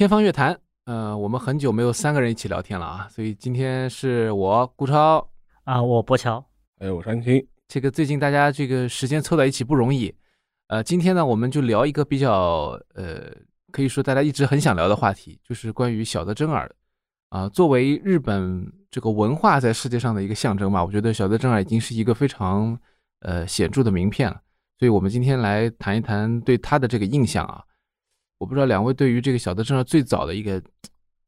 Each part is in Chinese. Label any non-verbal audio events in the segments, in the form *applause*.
天方乐坛，呃，我们很久没有三个人一起聊天了啊，所以今天是我顾超啊，我博乔，哎，我山青。这个最近大家这个时间凑在一起不容易，呃，今天呢，我们就聊一个比较呃，可以说大家一直很想聊的话题，就是关于小泽征尔啊，作为日本这个文化在世界上的一个象征嘛，我觉得小泽征尔已经是一个非常呃显著的名片了，所以我们今天来谈一谈对他的这个印象啊。我不知道两位对于这个小泽征尔最早的一个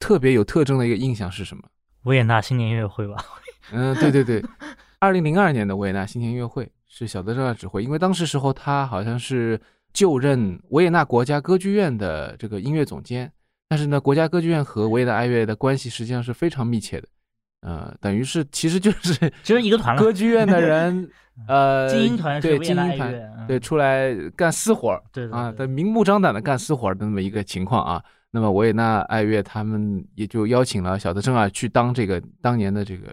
特别有特征的一个印象是什么？维也纳新年音乐会吧？*laughs* 嗯，对对对，二零零二年的维也纳新年音乐会是小泽征尔指挥，因为当时时候他好像是就任维也纳国家歌剧院的这个音乐总监，但是呢，国家歌剧院和维也纳爱乐的关系实际上是非常密切的，呃，等于是其实就是就是一个团歌剧院的人。*laughs* 呃，精英团对精英团对出来干私活儿，对啊，的明目张胆的干私活儿的那么一个情况啊。那么维也纳爱乐他们也就邀请了小泽征尔去当这个当年的这个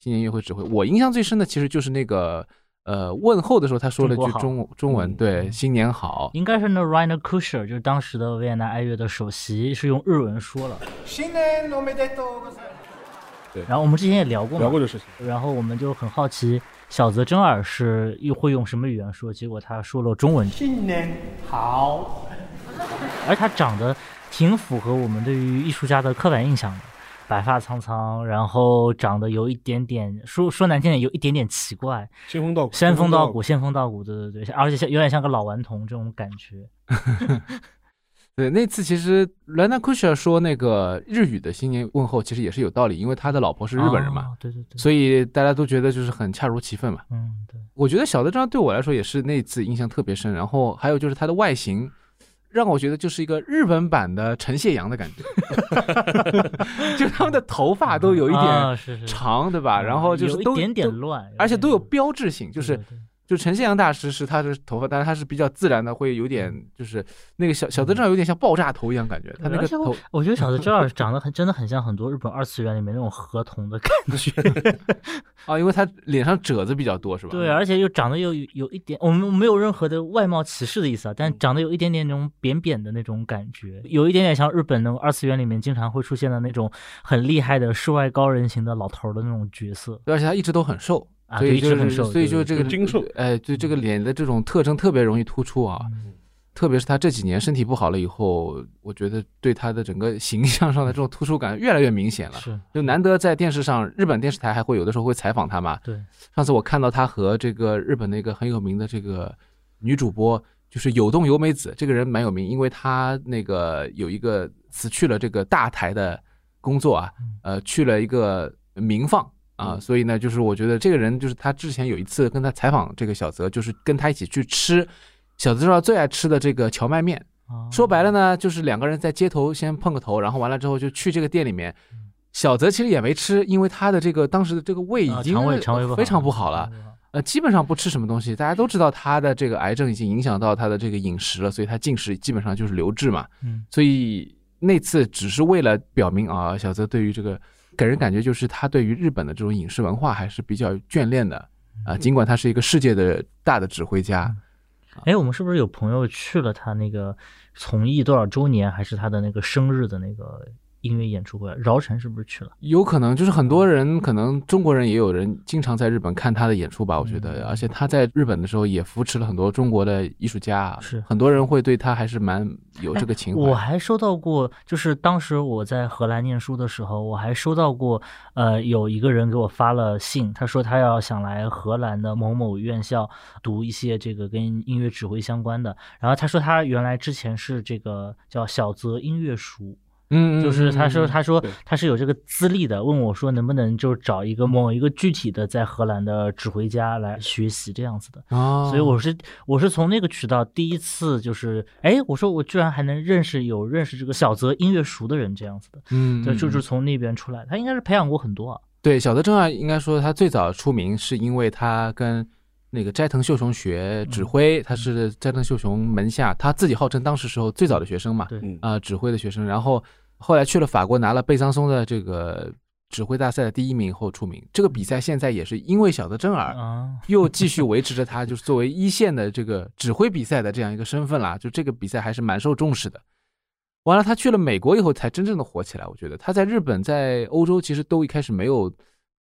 新年音乐会指挥。我印象最深的其实就是那个呃问候的时候，他说了句中中文，对新年好，应该是那 Rainer Kusher，就是当时的维也纳爱乐的首席，是用日文说了。新年对，然后我们之前也聊过聊过这事情，然后我们就很好奇。小泽征尔是又会用什么语言说？结果他说了中文。新年好，而他长得挺符合我们对于艺术家的刻板印象的，白发苍苍，然后长得有一点点说说难听点，有一点点奇怪。仙风道骨，仙风道骨，仙风道骨，对对对，而且像有点像个老顽童这种感觉。*laughs* 对，那次其实兰纳库什说那个日语的新年问候，其实也是有道理，因为他的老婆是日本人嘛，对对对，所以大家都觉得就是很恰如其分嘛。嗯，对。我觉得小德张对我来说也是那次印象特别深，然后还有就是他的外形，让我觉得就是一个日本版的陈谢阳的感觉 *laughs* *laughs* 就他们的头发都有一点长，对吧？然后就是都有一点点乱，而且都有标志性，就是。就陈信阳大师是他的头发，但是他是比较自然的，会有点就是那个小小泽正儿有点像爆炸头一样感觉。他那个头，我觉得小泽正 *laughs* 儿长得很真的很像很多日本二次元里面那种河童的感觉啊，*laughs* 因为他脸上褶子比较多，是吧？对，而且又长得又有一点，我们没有任何的外貌歧视的意思啊，但长得有一点点那种扁扁的那种感觉，有一点点像日本那种二次元里面经常会出现的那种很厉害的世外高人型的老头的那种角色，而且他一直都很瘦。所以就是，所以就这个精瘦，哎，对这个脸的这种特征特别容易突出啊，特别是他这几年身体不好了以后，我觉得对他的整个形象上的这种突出感越来越明显了。是，就难得在电视上，日本电视台还会有的时候会采访他嘛。对，上次我看到他和这个日本那个很有名的这个女主播，就是有动由美子，这个人蛮有名，因为他那个有一个辞去了这个大台的工作啊，呃，去了一个民放。啊，所以呢，就是我觉得这个人，就是他之前有一次跟他采访这个小泽，就是跟他一起去吃小泽知道最爱吃的这个荞麦面。说白了呢，就是两个人在街头先碰个头，然后完了之后就去这个店里面。小泽其实也没吃，因为他的这个当时的这个胃已经非常不好了，呃，基本上不吃什么东西。大家都知道他的这个癌症已经影响到他的这个饮食了，所以他进食基本上就是流质嘛。嗯，所以那次只是为了表明啊，小泽对于这个。给人感觉就是他对于日本的这种影视文化还是比较眷恋的啊，尽管他是一个世界的大的指挥家。哎，我们是不是有朋友去了他那个从艺多少周年，还是他的那个生日的那个？音乐演出会，饶晨是不是去了？有可能，就是很多人，可能中国人也有人经常在日本看他的演出吧。我觉得，而且他在日本的时候也扶持了很多中国的艺术家，是很多人会对他还是蛮有这个情怀。我还收到过，就是当时我在荷兰念书的时候，我还收到过，呃，有一个人给我发了信，他说他要想来荷兰的某某院校读一些这个跟音乐指挥相关的，然后他说他原来之前是这个叫小泽音乐塾。嗯，就是他说，他说他是有这个资历的，问我说能不能就找一个某一个具体的在荷兰的指挥家来学习这样子的啊，所以我是我是从那个渠道第一次就是，哎，我说我居然还能认识有认识这个小泽音乐熟的人这样子的，嗯，就就是从那边出来，他应该是培养过很多啊。对，小泽正二应该说他最早出名是因为他跟那个斋藤秀雄学指挥，他是斋藤秀雄门下，他自己号称当时时候最早的学生嘛，对啊，指挥的学生，然后。后来去了法国，拿了贝桑松的这个指挥大赛的第一名后出名。这个比赛现在也是因为小泽征尔又继续维持着他就是作为一线的这个指挥比赛的这样一个身份啦。就这个比赛还是蛮受重视的。完了，他去了美国以后才真正的火起来。我觉得他在日本、在欧洲其实都一开始没有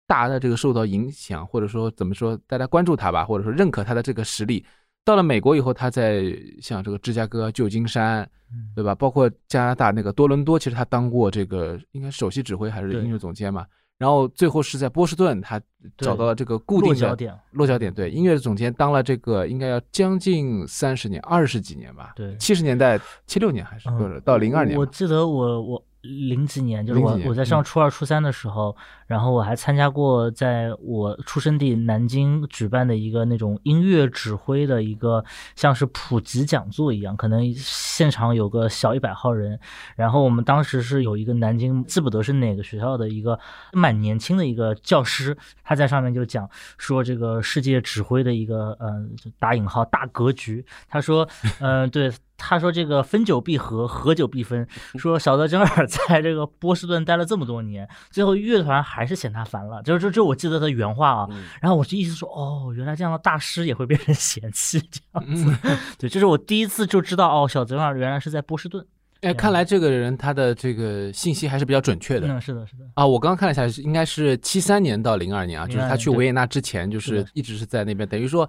大的这个受到影响，或者说怎么说，大家关注他吧，或者说认可他的这个实力。到了美国以后，他在像这个芝加哥、旧金山，对吧？包括加拿大那个多伦多，其实他当过这个应该首席指挥还是音乐总监嘛。然后最后是在波士顿，他找到了这个固定的点，落脚点。对，音乐总监当了这个应该要将近三十年，二十几年吧。对，七十年代七六年还是不是到零二年？我记得我我。零几年，就是我我在上初二、初三的时候，然后我还参加过在我出生地南京举办的一个那种音乐指挥的一个像是普及讲座一样，可能现场有个小一百号人，然后我们当时是有一个南京记不得是哪个学校的一个蛮年轻的一个教师，他在上面就讲说这个世界指挥的一个呃打引号大格局，他说嗯对。他说：“这个分久必合，合久必分。*laughs* 说小泽征尔在这个波士顿待了这么多年，最后乐团还是嫌他烦了。就是这这，我记得他原话啊。然后我就意思说，哦，原来这样的大师也会被人嫌弃这样子。*laughs* 对，这是我第一次就知道，哦，小泽征尔原来是在波士顿。哎，看来这个人他的这个信息还是比较准确的。嗯，是的，是的。啊，我刚刚看了一下，应该是七三年到零二年啊，就是他去维也纳之前，就是一直是在那边，等于说。”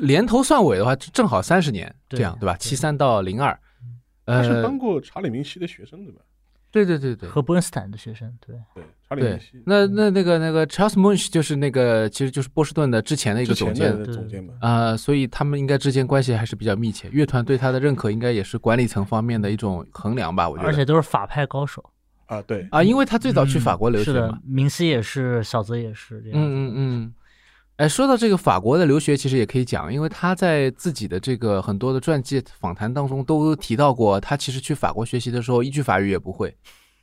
连头算尾的话，正好三十年，这样对吧？七三到零二，他是当过查理明希的学生对吧？对对对对，和伯恩斯坦的学生，对对，查理明希。那那那个那个 Charles Munch 就是那个，其实就是波士顿的之前的一个总监，总监嘛。啊，所以他们应该之间关系还是比较密切。乐团对他的认可，应该也是管理层方面的一种衡量吧？我觉得，而且都是法派高手啊，对啊，因为他最早去法国留学嘛。明希也是，小泽也是这样。嗯嗯嗯。哎，说到这个法国的留学，其实也可以讲，因为他在自己的这个很多的传记访谈当中都提到过，他其实去法国学习的时候一句法语也不会，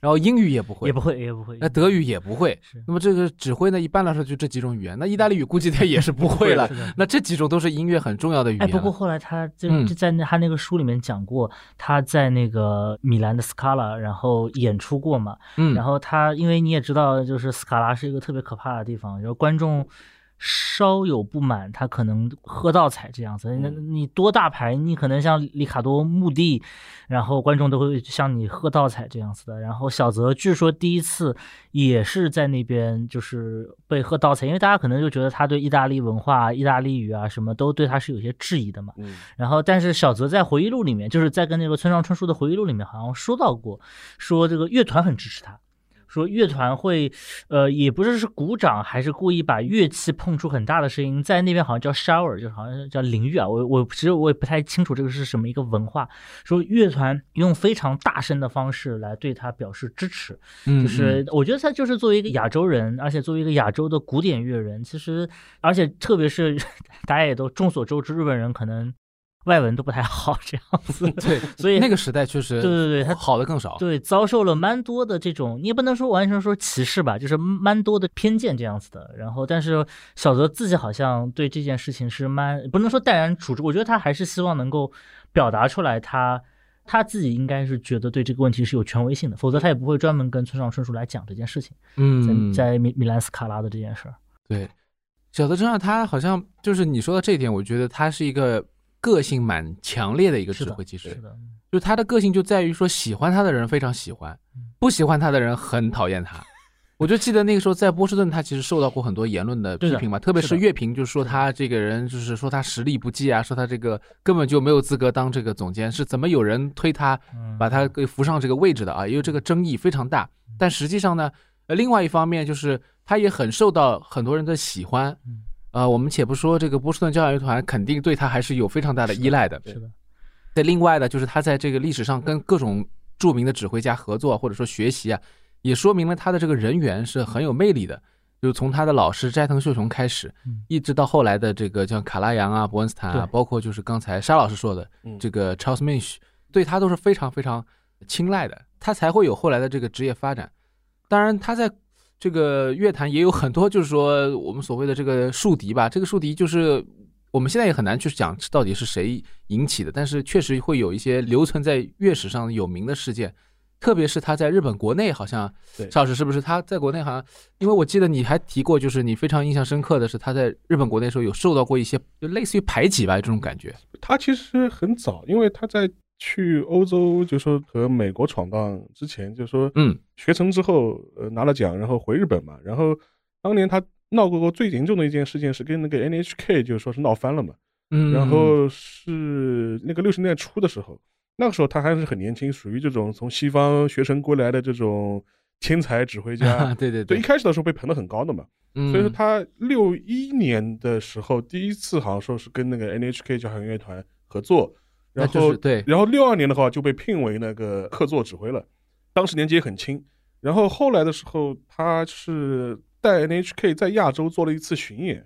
然后英语也不会，也不会，也不会，那德语也不会。那么这个指挥呢，一般来说就这几种语言。那意大利语估计他也是不会了。那这几种都是音乐很重要的语言。哎，不过后来他就就在他那个书里面讲过，他在那个米兰的斯卡拉然后演出过嘛。嗯。然后他因为你也知道，就是斯卡拉是一个特别可怕的地方，然后观众。稍有不满，他可能喝倒彩这样子。那你多大牌，你可能像里卡多墓地，然后观众都会向你喝倒彩这样子的。然后小泽据说第一次也是在那边就是被喝倒彩，因为大家可能就觉得他对意大利文化、意大利语啊什么都对他是有些质疑的嘛。然后但是小泽在回忆录里面，就是在跟那个村上春树的回忆录里面好像说到过，说这个乐团很支持他。说乐团会，呃，也不是是鼓掌，还是故意把乐器碰出很大的声音，在那边好像叫 shower，就好像叫淋浴啊。我我其实我也不太清楚这个是什么一个文化。说乐团用非常大声的方式来对他表示支持，就是我觉得他就是作为一个亚洲人，而且作为一个亚洲的古典乐人，其实而且特别是 *laughs* 大家也都众所周知，日本人可能。外文都不太好，这样子。*laughs* 对，*laughs* 所以那个时代确实，对对对，他好的更少。对，遭受了蛮多的这种，你也不能说完全说歧视吧，就是蛮多的偏见这样子的。然后，但是小泽自己好像对这件事情是蛮不能说淡然处之，我觉得他还是希望能够表达出来，他他自己应该是觉得对这个问题是有权威性的，否则他也不会专门跟村上春树来讲这件事情。嗯，在在米米兰斯卡拉的这件事儿。对，小泽真上他好像就是你说的这一点，我觉得他是一个。个性蛮强烈的一个指挥，其实，就他的个性就在于说，喜欢他的人非常喜欢，不喜欢他的人很讨厌他。*laughs* 我就记得那个时候在波士顿，他其实受到过很多言论的批评嘛，特别是乐评，就是说他这个人就是说他实力不济啊，说他这个根本就没有资格当这个总监，是怎么有人推他把他给扶上这个位置的啊？因为这个争议非常大。但实际上呢，呃，另外一方面就是他也很受到很多人的喜欢。呃，我们且不说这个波士顿交响乐团肯定对他还是有非常大的依赖的。是的。在另外呢，就是他在这个历史上跟各种著名的指挥家合作或者说学习啊，也说明了他的这个人缘是很有魅力的。就从他的老师斋藤秀雄开始，一直到后来的这个像卡拉扬啊、伯恩斯坦啊，包括就是刚才沙老师说的这个 Charles Minch，对他都是非常非常青睐的，他才会有后来的这个职业发展。当然他在。这个乐坛也有很多，就是说我们所谓的这个树敌吧。这个树敌就是我们现在也很难去讲到底是谁引起的，但是确实会有一些留存在乐史上有名的事件，特别是他在日本国内，好像邵老师是不是他在国内好像？因为我记得你还提过，就是你非常印象深刻的是他在日本国内时候有受到过一些就类似于排挤吧这种感觉。他其实很早，因为他在去欧洲，就说和美国闯荡之前，就说嗯，学成之后，呃，拿了奖，然后回日本嘛。然后当年他闹过过最严重的一件事情是跟那个 NHK，就是说是闹翻了嘛。嗯，然后是那个六十年代初的时候，那个时候他还是很年轻，属于这种从西方学成归来的这种天才指挥家。*laughs* 对对对，一开始的时候被捧得很高的嘛。嗯，所以说他六一年的时候，第一次好像说是跟那个 NHK 交响乐团合作，然后对，然后六二年的话就被聘为那个客座指挥了，当时年纪也很轻。然后后来的时候，他是带 NHK 在亚洲做了一次巡演，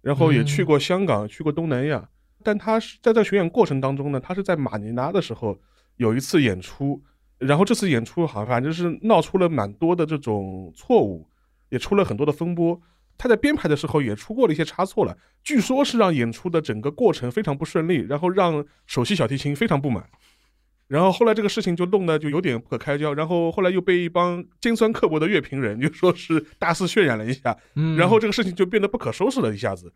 然后也去过香港，去过东南亚。但他是在这巡演过程当中呢，他是在马尼拉的时候有一次演出，然后这次演出好像反正是闹出了蛮多的这种错误。也出了很多的风波，他在编排的时候也出过了一些差错了，据说是让演出的整个过程非常不顺利，然后让首席小提琴非常不满，然后后来这个事情就弄得就有点不可开交，然后后来又被一帮尖酸刻薄的乐评人就说是大肆渲染了一下，然后这个事情就变得不可收拾了一下子，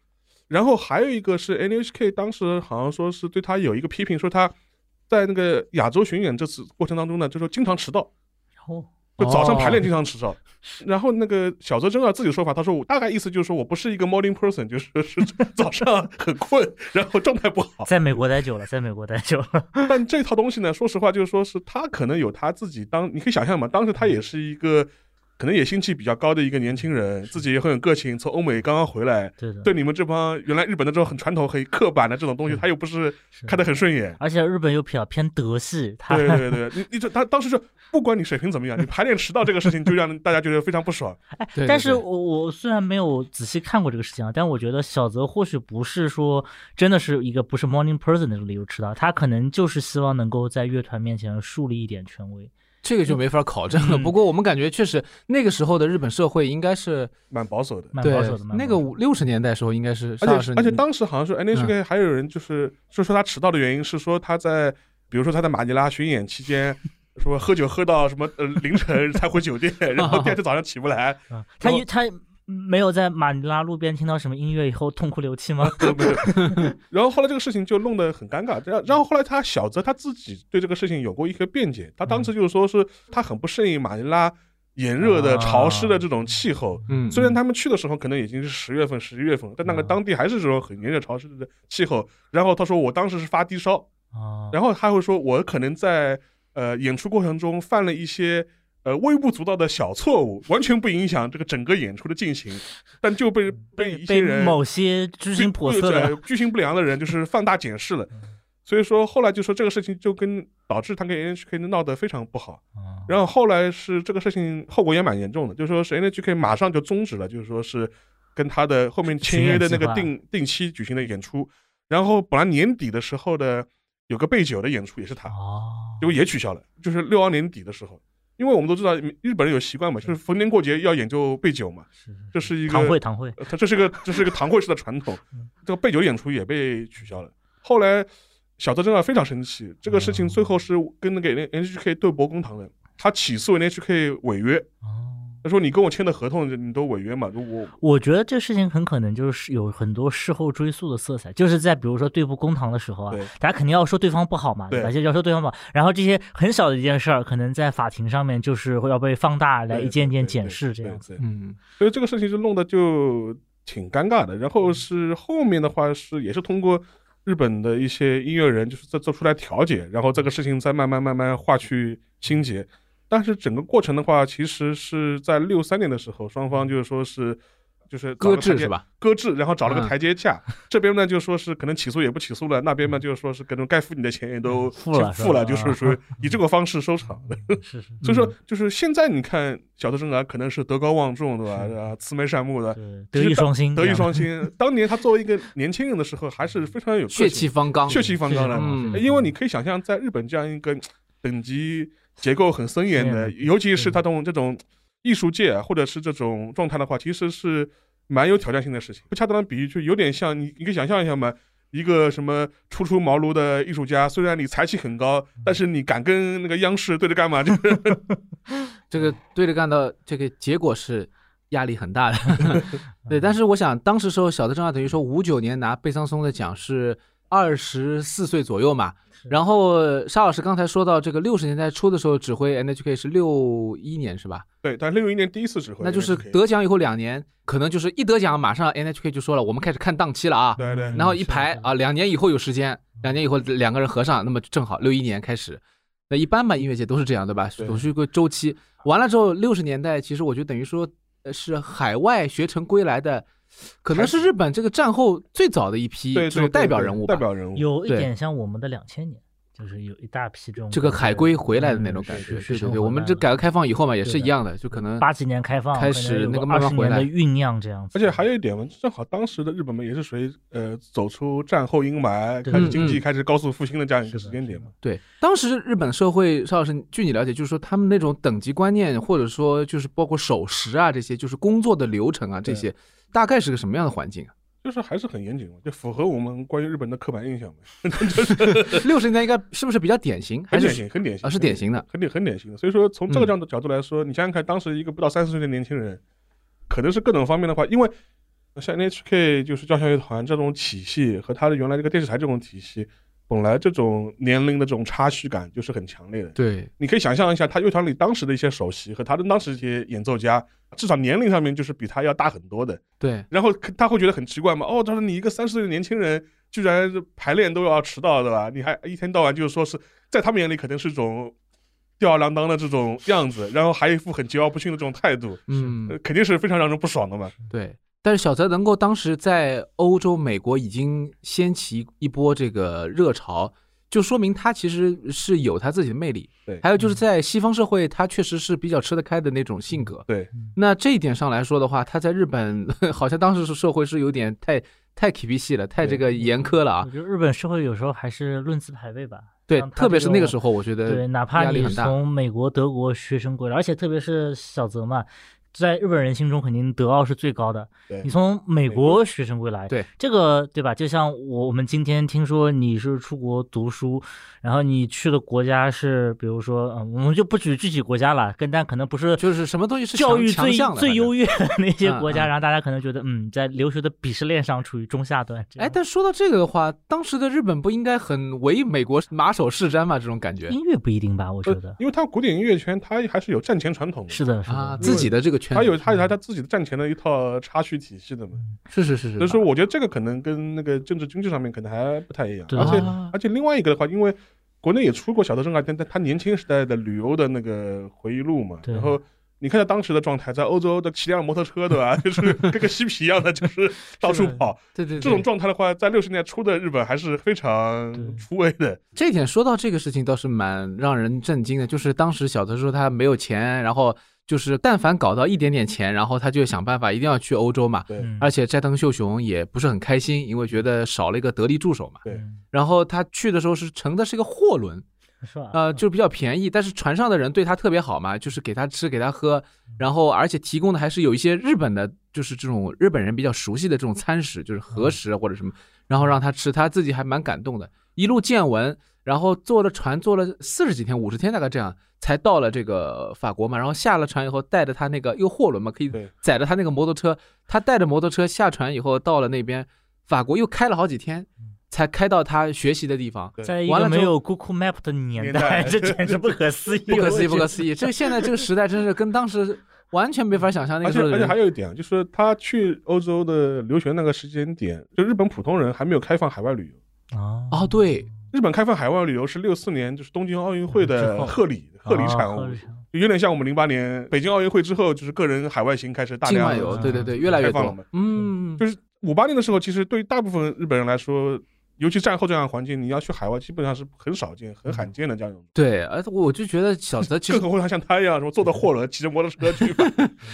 然后还有一个是 NHK 当时好像说是对他有一个批评，说他在那个亚洲巡演这次过程当中呢，就说经常迟到，哦。就早上排练经常迟到，然后那个小泽征尔自己说法，他说我大概意思就是说我不是一个 morning person，就是 *laughs* 是早上很困，然后状态不好。在美国待久了，在美国待久了。但这套东西呢，说实话，就是说是他可能有他自己当，你可以想象嘛，当时他也是一个。可能也心气比较高的一个年轻人，自己也很有个性，从欧美刚刚回来，对的，对你们这帮原来日本的这种很传统、很刻板的这种东西，他又不是看得很顺眼，而且日本又比较偏德系，他。对对对，你你这他当时就不管你水平怎么样，你排练迟到这个事情就让大家觉得非常不爽。*laughs* 哎，但是我我虽然没有仔细看过这个事情啊，但我觉得小泽或许不是说真的是一个不是 morning person 那种理由迟到，他可能就是希望能够在乐团面前树立一点权威。这个就没法考证了。不过我们感觉确实那个时候的日本社会应该是蛮保守的，蛮保守的。那个五六十年代时候应该是，而且而且当时好像是 NHK 还有人就是就说他迟到的原因是说他在比如说他在马尼拉巡演期间说喝酒喝到什么呃凌晨才回酒店，*laughs* 然后第二天早上起不来。他他。没有在马尼拉路边听到什么音乐以后痛哭流涕吗？*laughs* 然后后来这个事情就弄得很尴尬。然然后后来他小泽他自己对这个事情有过一个辩解，他当时就是说是他很不适应马尼拉炎热的潮湿的这种气候。嗯，虽然他们去的时候可能已经是十月份、十一月份，但那个当地还是这种很炎热潮湿的气候。然后他说我当时是发低烧然后他会说我可能在呃演出过程中犯了一些。呃，微不足道的小错误，完全不影响这个整个演出的进行，但就被被一些人某些居心叵测的居心不良的人就是放大检视了，所以说后来就说这个事情就跟导致他跟 NHK 闹得非常不好，然后后来是这个事情后果也蛮严重的，就说是 NHK 马上就终止了，就是说是跟他的后面签约的那个定定期举行的演出，然后本来年底的时候的有个备酒的演出也是他，结果也取消了，就是六二年底的时候。因为我们都知道日本人有习惯嘛，就是逢年过节要演奏备酒嘛，这是一个堂会堂会，它这是个这是一个堂会式的传统，这个备酒演出也被取消了。后来小泽征尔非常生气，这个事情最后是跟那个 NHK 对簿公堂的，他起诉 NHK 违约。他说：“你跟我签的合同，你都违约嘛？我我觉得这事情很可能就是有很多事后追溯的色彩，就是在比如说对簿公堂的时候啊，大家肯定要说对方不好嘛，对吧？就要说对方不好，然后这些很小的一件事儿，可能在法庭上面就是会要被放大来一件件检视这样子。嗯，所以这个事情就弄得就挺尴尬的。然后是后面的话是也是通过日本的一些音乐人就是在做出来调解，然后这个事情再慢慢慢慢化去心结。但是整个过程的话，其实是在六三年的时候，双方就是说是，就是搁置是吧？搁置，然后找了个台阶下。*laughs* 这边呢就说是可能起诉也不起诉了，那边呢就是说是可能该付你的钱也都付了，付了，就是说以这个方式收场。是是。所以说，就是现在你看小泽征尔可能是德高望重，对吧？啊，慈眉善目的，德艺双馨，德艺双馨。当年他作为一个年轻人的时候，还是非常有血气方刚，血气方刚的。嗯，因为你可以想象，在日本这样一个等级。结构很森严的，尤其是他种这种艺术界或者是这种状态的话，其实是蛮有挑战性的事情。不恰当的比喻，就有点像你，你可以想象一下嘛，一个什么初出茅庐的艺术家，虽然你才气很高，但是你敢跟那个央视对着干吗？就 *laughs* 是 *laughs* 这个对着干的这个结果是压力很大的。*laughs* 对，但是我想当时时候小的正好等于说五九年拿贝桑松的奖是二十四岁左右嘛。是然后沙老师刚才说到这个六十年代初的时候指挥 NHK 是六一年是吧？对，但六一年第一次指挥，那就是得奖以后两年，可能就是一得奖马上 NHK 就说了，我们开始看档期了啊。对对，然后一排啊，两年以后有时间，两年以后两个人合上，那么正好六一年开始。那一般吧，音乐界都是这样，对吧？对总是一个周期。完了之后，六十年代其实我觉得等于说呃是海外学成归来的，可能是日本这个战后最早的一批这种代表人物吧代。表人物。有一点像我们的两千年，就是有一大批这种这个海归回来的嗯那种感觉，是是对对对，我们这改革开放以后嘛，也是一样的，就可能八几年开放开始那个慢二十年的慢回来酝酿这样子，而且还有一点嘛，正好当时的日本嘛，也是属于呃走出战后阴霾，开始经济开始高速复兴的这样一个时间点嘛。对，当时日本社会，邵老师，据你了解，就是说他们那种等级观念，或者说就是包括守时啊这些，就是工作的流程啊这些，大概是个什么样的环境啊？就是还是很严谨嘛，就符合我们关于日本的刻板印象嘛，*laughs* *laughs* 六十年代应该是不是比较典型？还是很典型，很典型啊是典型的，很典很典型的。所以说，从这个嗯角度角度来说，你想想看，当时一个不到三十岁的年轻人，可能是各种方面的话，因为像 NHK 就是交响乐团这种体系和他的原来这个电视台这种体系，本来这种年龄的这种差距感就是很强烈的。对你可以想象一下，他乐团里当时的一些首席和他的当时一些演奏家，至少年龄上面就是比他要大很多的。对然后他会觉得很奇怪嘛？哦，他说你一个三十岁的年轻人，居然排练都要迟到，对吧？你还一天到晚就是说是在他们眼里可能是一种吊儿郎当的这种样子，然后还一副很桀骜不驯的这种态度，嗯呃肯定是非常让人不爽的嘛。对。但是小泽能够当时在欧洲、美国已经掀起一波这个热潮，就说明他其实是有他自己的魅力。对还有就是在西方社会，他确实是比较吃得开的那种性格。对，那这一点上来说的话，他在日本 *laughs* 好像当时是社会是有点太太 K P 系了，太这个严苛了啊我。觉得日本社会有时候还是论资排辈吧。对特别是那个时候，我觉得对，哪怕你。从美国、德国学生过来，而且特别是小泽嘛，在日本人心中肯定德奥是最高的。对你从美国学生归来，对这个对吧？就像我我们今天听说你是出国读书，然后你去的国家是，比如说，嗯，我们就不举具体国家了，跟但可能不是就是什么东西是教育最最优越的那些国家，然后大家可能觉得，嗯，在留学的鄙视链上处于中下端。哎，但说到这个的话，当时的日本不应该很唯美国马首是瞻吗？这种感觉音乐不一定吧？我觉得呃因为它古典音乐圈它还是有战前传统的，是的，是的，自己的这个圈，他有他有他他自己的战前的一套插曲体系的嘛。是是是是，所以说，我觉得这个可能跟那个政治经济上面可能还不太一样，而且啊而且另外一个的话，因为国内也出过小泽征尔，但他他年轻时代的旅游的那个回忆录嘛，然后你看他当时的状态，在欧洲的骑辆摩托车，对吧？就是跟个嬉皮一样的，就是到处跑。对对对这种状态的话，在六十年代初的日本还是非常出位的。这一点说到这个事情倒是蛮让人震惊的，就是当时小泽说他没有钱，然后就是但凡搞到一点点钱，然后他就想办法一定要去欧洲嘛。而且斋藤秀雄也不是很开心，因为觉得少了一个得力助手嘛。然后他去的时候是乘的是一个货轮，是吧？呃，就比较便宜，但是船上的人对他特别好嘛，就是给他吃给他喝，然后而且提供的还是有一些日本的，就是这种日本人比较熟悉的这种餐食，就是和食或者什么，然后让他吃，他自己还蛮感动的，一路见闻，然后坐了船坐了四十几天，五十天大概这样。才到了这个法国嘛，然后下了船以后，带着他那个又货轮嘛，可以载着他那个摩托车，他带着摩托车下船以后，到了那边法国又开了好几天，才开到他学习的地方。对在一完了之后个没有 Google Map 的年年代，这简直不可 *laughs* 思议，不可思议，不可。思议！这现在这个时代真是跟当时完全没法想象那而且而且个时候的人。还有一点啊，就是他去欧洲的留学那个时间点，就日本普通人还没有开放海外旅游。哦哦，对，日本开放海外旅游是六四年，就是东京奥运会的贺礼贺礼产物有点像我们零八年北京奥运会之后，就是个人海外行开始大量境外游，嗯对对对，越来越多开放了嘛。嗯，就是五八年的时候，其实对于大部分日本人来说，尤其战后这样的环境，你要去海外基本上是很少见、很罕见的这样一种。对，而且我就觉得小泽其实更何况像他一样，什么坐着货轮、骑着摩托车去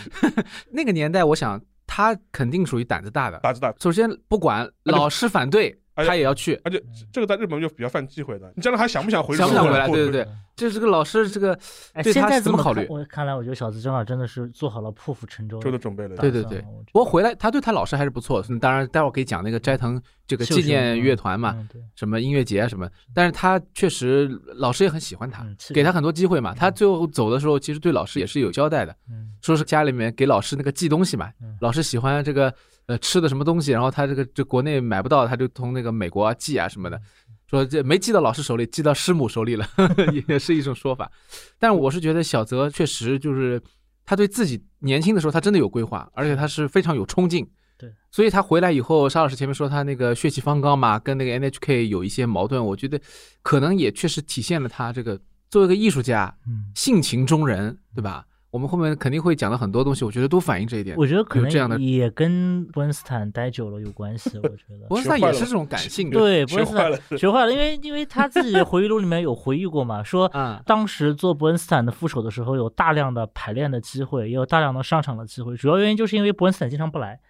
*laughs* 那个年代，我想他肯定属于胆子大的。打字大。首先不管老师反对，他也要去。而且这个在日本就比较犯忌讳的，你将来还想不想回？想不想回来？不对对对，这这个老师这个哎，对他现在怎么考虑我看来，我觉得小子正好真的是做好了破釜沉舟的的准备了。对对对我觉不过回来，他对他老师还是不错。嗯当然，待会儿可以讲那个斋藤这个纪念嗯乐团嘛，什么音乐节啊什么。但是他确实老师也很喜欢他，给他很多机会嘛。他最后走的时候，其实对老师也是有交代的，嗯说是家里面给老师那个寄东西嘛。嗯老师喜欢这个呃吃的什么东西，然后他这个这国内买不到，他就从那个美国啊寄啊什么的，说这没寄到老师手里，寄到师母手里了，*laughs* 也是一种说法。但我是觉得小泽确实就是他对自己年轻的时候他真的有规划，而且他是非常有冲劲。对，所以他回来以后，沙老师前面说他那个血气方刚嘛，跟那个 NHK 有一些矛盾，我觉得可能也确实体现了他这个作为一个艺术家，嗯，性情中人，对吧？我们后面肯定会讲到很多东西，我觉得都反映这一点。我觉得可能这样的能也跟伯恩斯坦待久了有关系，我觉得。*laughs* 伯恩斯坦也是这种感性的，对，伯恩斯坦学坏了。学坏了，因为因为他自己的回忆录里面有回忆过嘛，说啊，当时做伯恩斯坦的副手的时候，有大量的排练的机会，也有大量的上场的机会。主要原因就是因为伯恩斯坦经常不来，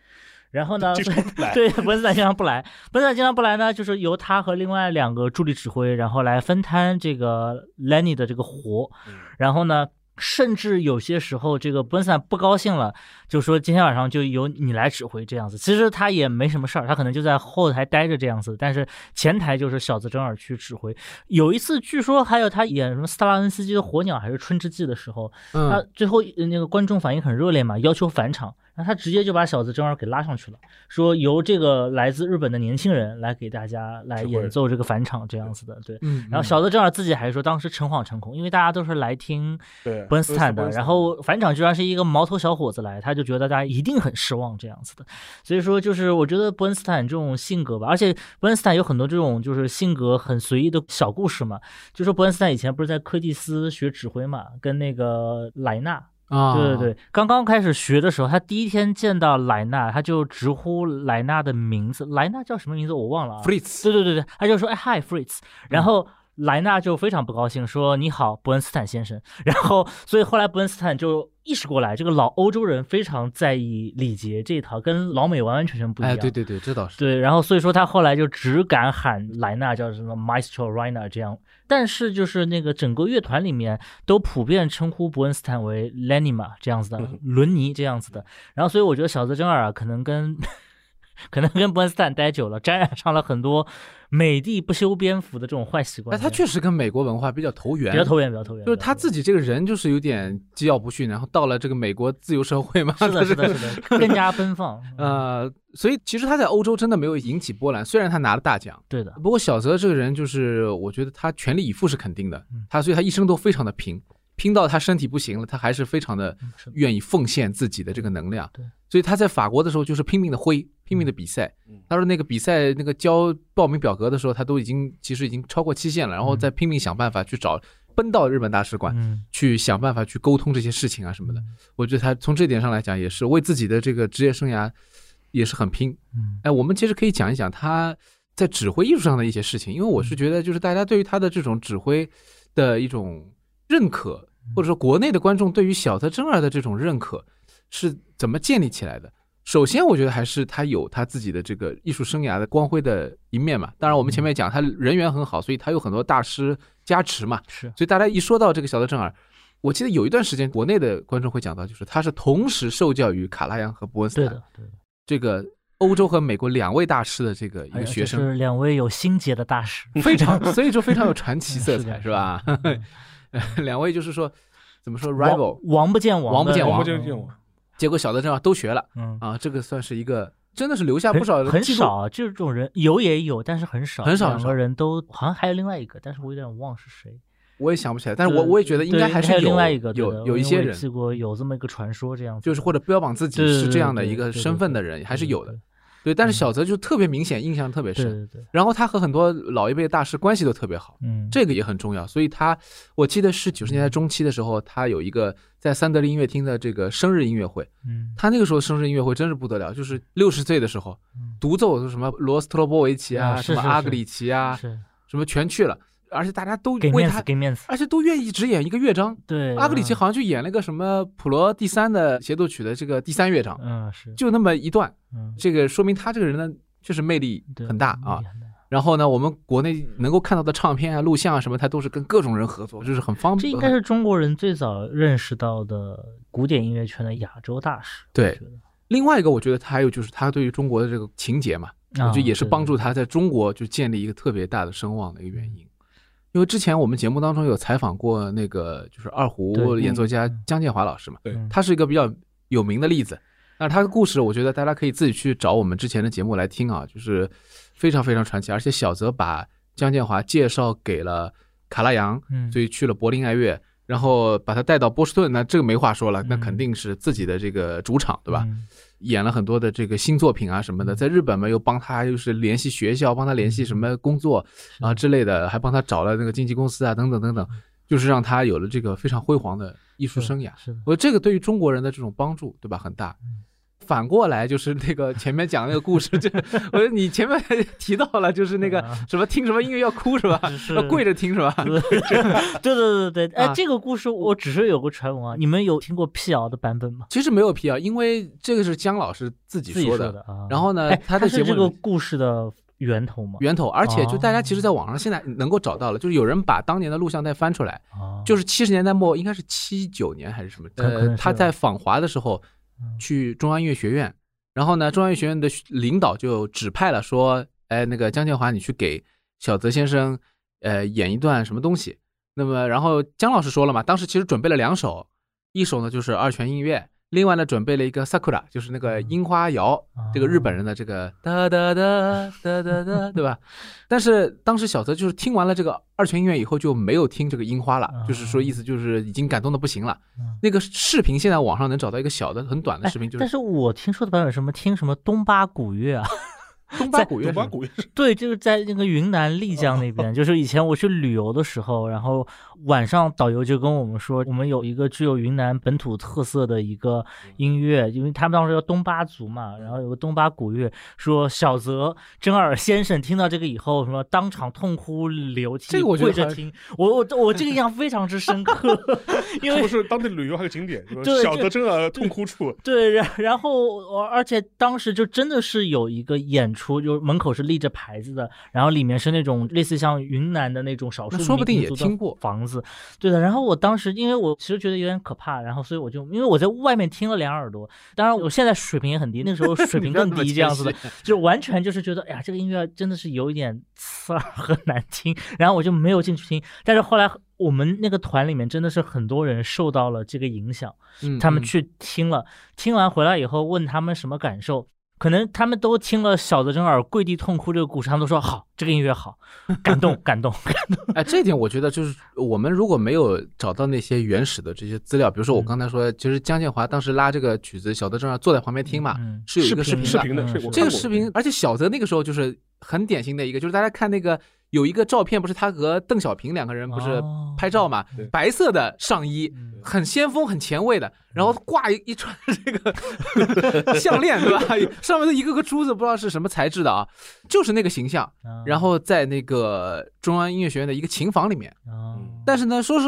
然后呢，对伯恩斯坦经常不来，伯恩斯坦经常不来呢，就是由他和另外两个助理指挥，然后来分摊这个 Lenny 的这个活，嗯然后呢。甚至有些时候，这个伯恩斯坦不高兴了，就说今天晚上就由你来指挥这样子。其实他也没什么事儿，他可能就在后台待着这样子，但是前台就是小泽征尔去指挥。有一次，据说还有他演什么斯特拉文斯基的《火鸟》还是《春之祭》的时候，他嗯，最后呃那个观众反应很热烈嘛，要求返场，然后他直接就把小泽征尔给拉上去了，说由这个来自日本的年轻人来给大家来演奏这个返场这样子的，对。嗯，然后小泽征尔自己还说，当时诚惶诚恐，因为大家都是来听对，伯恩斯坦的，然后返场居然是一个毛头小伙子来，他就觉得大家一定很失望这样子的。所以说，就是我觉得伯恩斯坦这种性格吧，而且伯恩斯坦有很多这种就是性格很随意的小故事嘛。就说伯恩斯坦以前不是在柯蒂斯学指挥嘛，跟那个莱纳，啊，对对对，刚刚开始学的时候，他第一天见到莱纳，他就直呼莱纳的名字，莱纳叫什么名字我忘了啊。，Fritz，对对对对，他就说哎嗨 Fritz，然后莱纳就非常不高兴，说你好伯恩斯坦先生。然后所以后来伯恩斯坦就意识过来，这个老欧洲人非常在意礼节这一套，跟老美完完全全不一样。哎，对对对，这倒是，对，然后所以说他后来就只敢喊莱纳叫什么 Maestro Rainer 这样，但是就是那个整个乐团里面都普遍称呼伯恩斯坦为 Lenny 嘛这样子的，伦尼这样子的。然后所以我觉得小泽征尔啊，可能跟可能跟伯恩斯坦待久了，沾染上了很多美帝不修边幅的这种坏习惯。哎，他确实跟美国文化比较投缘，比较投缘，比较投缘。就是他自己。这个人就是有点桀骜不驯，然后到了这个美国自由社会嘛，是的，是的，是的，更加奔放。*laughs* 嗯，呃，所以其实他在欧洲真的没有引起波澜，虽然他拿了大奖，对的，不过小泽这个人就是，我觉得他全力以赴是肯定的嗯，他所以他一生都非常的拼，拼到他身体不行了，他还是非常的愿意奉献自己的这个能量。对，所以他在法国的时候就是拼命的挥，拼命的比赛嗯。他说那个比赛那个交报名表格的时候，他都已经其实已经超过期限了，然后再拼命想办法去找，奔到日本大使馆嗯，去想办法去沟通这些事情啊什么的。我觉得他从这点上来讲，也是为自己的这个职业生涯也是很拼。嗯哎，我们其实可以讲一讲他在指挥艺术上的一些事情，因为我是觉得，就是大家对于他的这种指挥的一种认可，或者说国内的观众对于小泽征尔的这种认可是怎么建立起来的？首先，我觉得还是他有他自己的这个艺术生涯的光辉的一面嘛。当然，我们前面讲他人缘很好，所以他有很多大师加持嘛。是，所以大家一说到这个小泽正尔，我记得有一段时间国内的观众会讲到，就是他是同时受教于卡拉扬和伯恩斯坦对的，对的。这个欧洲和美国两位大师的这个一个学生，是两位有心结的大师。非常，*laughs* 所以说非常有传奇色彩，是吧？嗯 *laughs* 两位就是说怎么说 rival，王不见王，王不见王王不见王结果小的正好都学了嗯，啊，这个算是一个真的是留下不少很少这种人，有也有，但是很少，很少很少。两个人都好像还有另外一个，但是我有点忘是谁。我也想不起来，但是我我也觉得应该还是有另外一个有有一些人，我记过有这么一个传说这样子，就是或者标榜自己是这样的一个身份的人，还是有的对。但是嗯小泽就特别明显，印象特别深。对对，然后他和很多老一辈大师关系都特别好，嗯，这个也很重要。所以他，我记得是九十年代中期的时候，他有一个在三得利音乐厅的这个生日音乐会。嗯他那个时候生日音乐会真是不得了，就是六十岁的时候，嗯独奏什么罗斯特罗波维奇啊，什么阿格里奇啊，什么全去了，而且大家都给面子为他，给面子，而且都愿意只演一个乐章。对，阿格里奇嗯好像就演了个什么普罗第三的协奏曲的这个第三乐章，嗯是，就那么一段，嗯这个说明他这个人呢确实魅力很大啊然后呢，我们国内能够看到的唱片啊、录像啊什么，他都是跟各种人合作，就是很方便。这应该是中国人最早认识到的古典音乐圈的亚洲大师。对另外一个，我觉得他还有就是他对于中国的这个情节嘛，我觉得也是啊帮助他在中国就建立一个特别大的声望的一个原因。因为之前我们节目当中有采访过那个就是二胡演奏家嗯姜建华老师嘛，对嗯他是一个比较有名的例子。那他的故事，我觉得大家可以自己去找我们之前的节目来听啊，就是非常非常传奇。而且小泽把江建华介绍给了卡拉扬，嗯，所以去了柏林爱乐，然后把他带到波士顿，那这个没话说了，那嗯肯定是自己的这个主场，对吧？嗯？演了很多的这个新作品啊什么的，在日本嘛又帮他又是联系学校，帮他联系什么工作啊之类的，还帮他找了那个经纪公司啊等等等等，就是让他有了这个非常辉煌的艺术生涯。是，我觉得这个对于中国人的这种帮助，对吧，很大。反过来就是那个前面讲的那个故事，就我觉得你前面提到了，就是那个 *laughs* 啊什么听什么音乐要哭是吧？*laughs* 是要跪着听是吧？*laughs* 对对对对对，哎啊，这个故事我只是有个传闻啊，你们有听过辟谣的版本吗？其实没有辟谣，因为这个是姜老师自己说的。然后呢哎，他的节目这个故事的源头嘛？源头，而且就大家其实哦在网上现在能够找到了，就是有人把当年的录像带翻出来，哦就是七十年代末，应该是七九年还是什么？呃，他在访华的时候嗯去中央音乐学院，然后呢，中央音乐学院的领导就指派了说，哎，那个江建华，你去给小泽先生，呃，演一段什么东西。那么，然后江老师说了嘛，当时其实准备了两首，一首呢就是二泉映月，另外呢准备了一个 sakura，就是那个樱花摇，这个日本人的这个哒哒哒哒哒哒，*laughs* 对吧？但是当时小泽就是听完了这个二泉映月以后就没有听这个樱花了，就是说意思就是已经感动的不行了。嗯。那个视频现在网上能找到一个小的很短的哎视频，就是但是我听说的版本什么听什么东巴古乐啊，*laughs* 东巴古乐东巴古乐对，就是在那个云南丽江那边，*laughs* 就是以前我去旅游的时候，然后晚上导游就跟我们说，我们有一个具有云南本土特色的一个音乐，因为他们当时叫东巴族嘛，然后有个东巴古乐，说小泽征尔先生听到这个以后，什么当场痛哭流涕，这个我跪着听，我我我这个印象非常之深刻，*laughs* 因为是不是当地旅游还有景点？是吧？对小泽征尔痛哭处，*laughs* 对，然然后我而且当时就真的是有一个演出，就门口是立着牌子的，然后里面是那种类似像云南的那种少数那说不定民族的也听过。房子，对的。然后我当时因为我其实觉得有点可怕，然后所以我就因为我在外面听了两耳朵，当然我现在水平也很低，那时候水平更低，这样子的，*laughs* 就完全就是觉得哎呀这个音乐真的是有一点刺耳和难听，然后我就没有进去听。但是后来我们那个团里面真的是很多人受到了这个影响。他们去听了，听完回来以后问他们什么感受，可能他们都听了小泽征尔跪地痛哭这个故事，他们都说好，这个音乐好，感动 *laughs* 感动。感动哎，这一点我觉得就是我们如果没有找到那些原始的这些资料，比如说我嗯刚才说，其实姜建华当时拉这个曲子，小泽征尔坐在旁边听嘛，嗯是有一个视频的这个视频，而且小泽那个时候就是很典型的一个，就是大家看那个有一个照片，不是他和邓小平两个人不是哦。拍照嘛对，白色的上衣，嗯。很先锋、很前卫的，然后挂一一串这个 *laughs* 项链，对吧？*laughs* 上面的一个个珠子，不知道是什么材质的啊，就是那个形象。啊。然后在那个中央音乐学院的一个琴房里面，啊但是呢，说是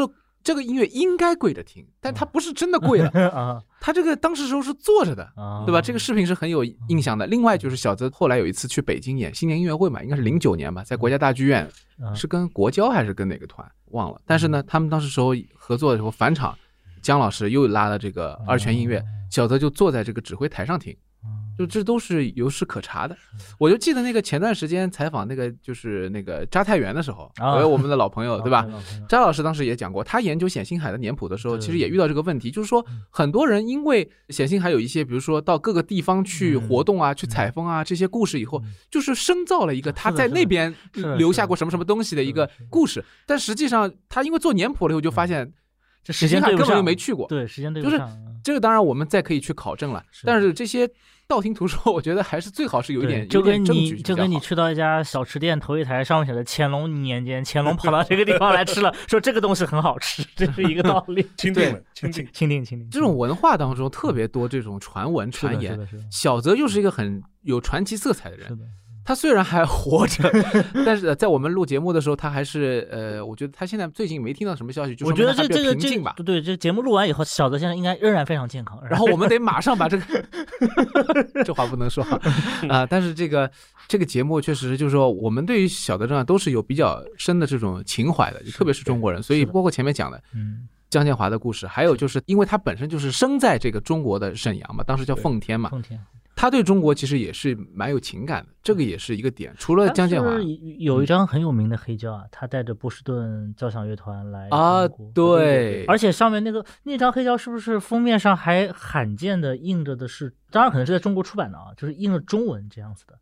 这个音乐应该跪着听，但他不是真的跪了，*laughs* 啊他这个当时时候是坐着的。啊，对吧？这个视频是很有印象的。另外就是小泽后来有一次去北京演新年音乐会嘛，应该是零九年吧，在国家大剧院，啊是跟国交还是跟哪个团忘了。但是呢，他们当时时候合作的时候返场，姜老师又拉了这个二泉音乐，小泽就坐在这个指挥台上听，就这都是有史可查的。我就记得那个前段时间采访那个就是那个扎太原的时候，啊我有我们的老朋友 *laughs* 对吧？？扎老师当时也讲过，他研究冼星海的年谱的时候，其实也遇到这个问题，就是说很多人因为冼星海有一些，比如说到各个地方去嗯活动啊、去采风啊这些故事以后嗯，就是深造了一个他在那边留下过什么什么东西的一个故事，但实际上他因为做年谱了以后，就发现这时间对不冼星海根本就，没去过。对时间对就是不上，嗯这个当然我们再可以去考证了，但是这些道听途说，*laughs* 我觉得还是最好是有一点就跟你就跟你去到一家小吃店头一台上面写的乾隆年间，乾隆跑到这个地方来吃了，说这个东西很好吃，这是一个道理。*laughs* 钦定了，钦定。钦定钦定，这种文化当中特别多这种传闻传言。小泽又是一个很有传奇色彩的人是，的，他虽然还活着，*laughs* 但是在我们录节目的时候，他还是呃，我觉得他现在最近没听到什么消息，就我觉得这这个这。个对这节目录完以后，小泽先生应该仍然非常健康。然后我们得马上把这个，*laughs* 这话不能说。*laughs* 啊、但是这个这个节目确实就是说，我们对于小德正都是有比较深的这种情怀的，特别是中国人，所以包括前面讲的嗯。江建华的故事，还有就是因为他本身就是生在这个中国的沈阳嘛，当时叫奉天嘛，奉天他对中国其实也是蛮有情感的，这个也是一个点。除了江建华有一张很有名的黑胶啊，他带着波士顿交响乐团来啊，对，而且上面那个那张黑胶是不是封面上还罕见的印着的是，当然可能是在中国出版的啊，就是印了中文这样子的。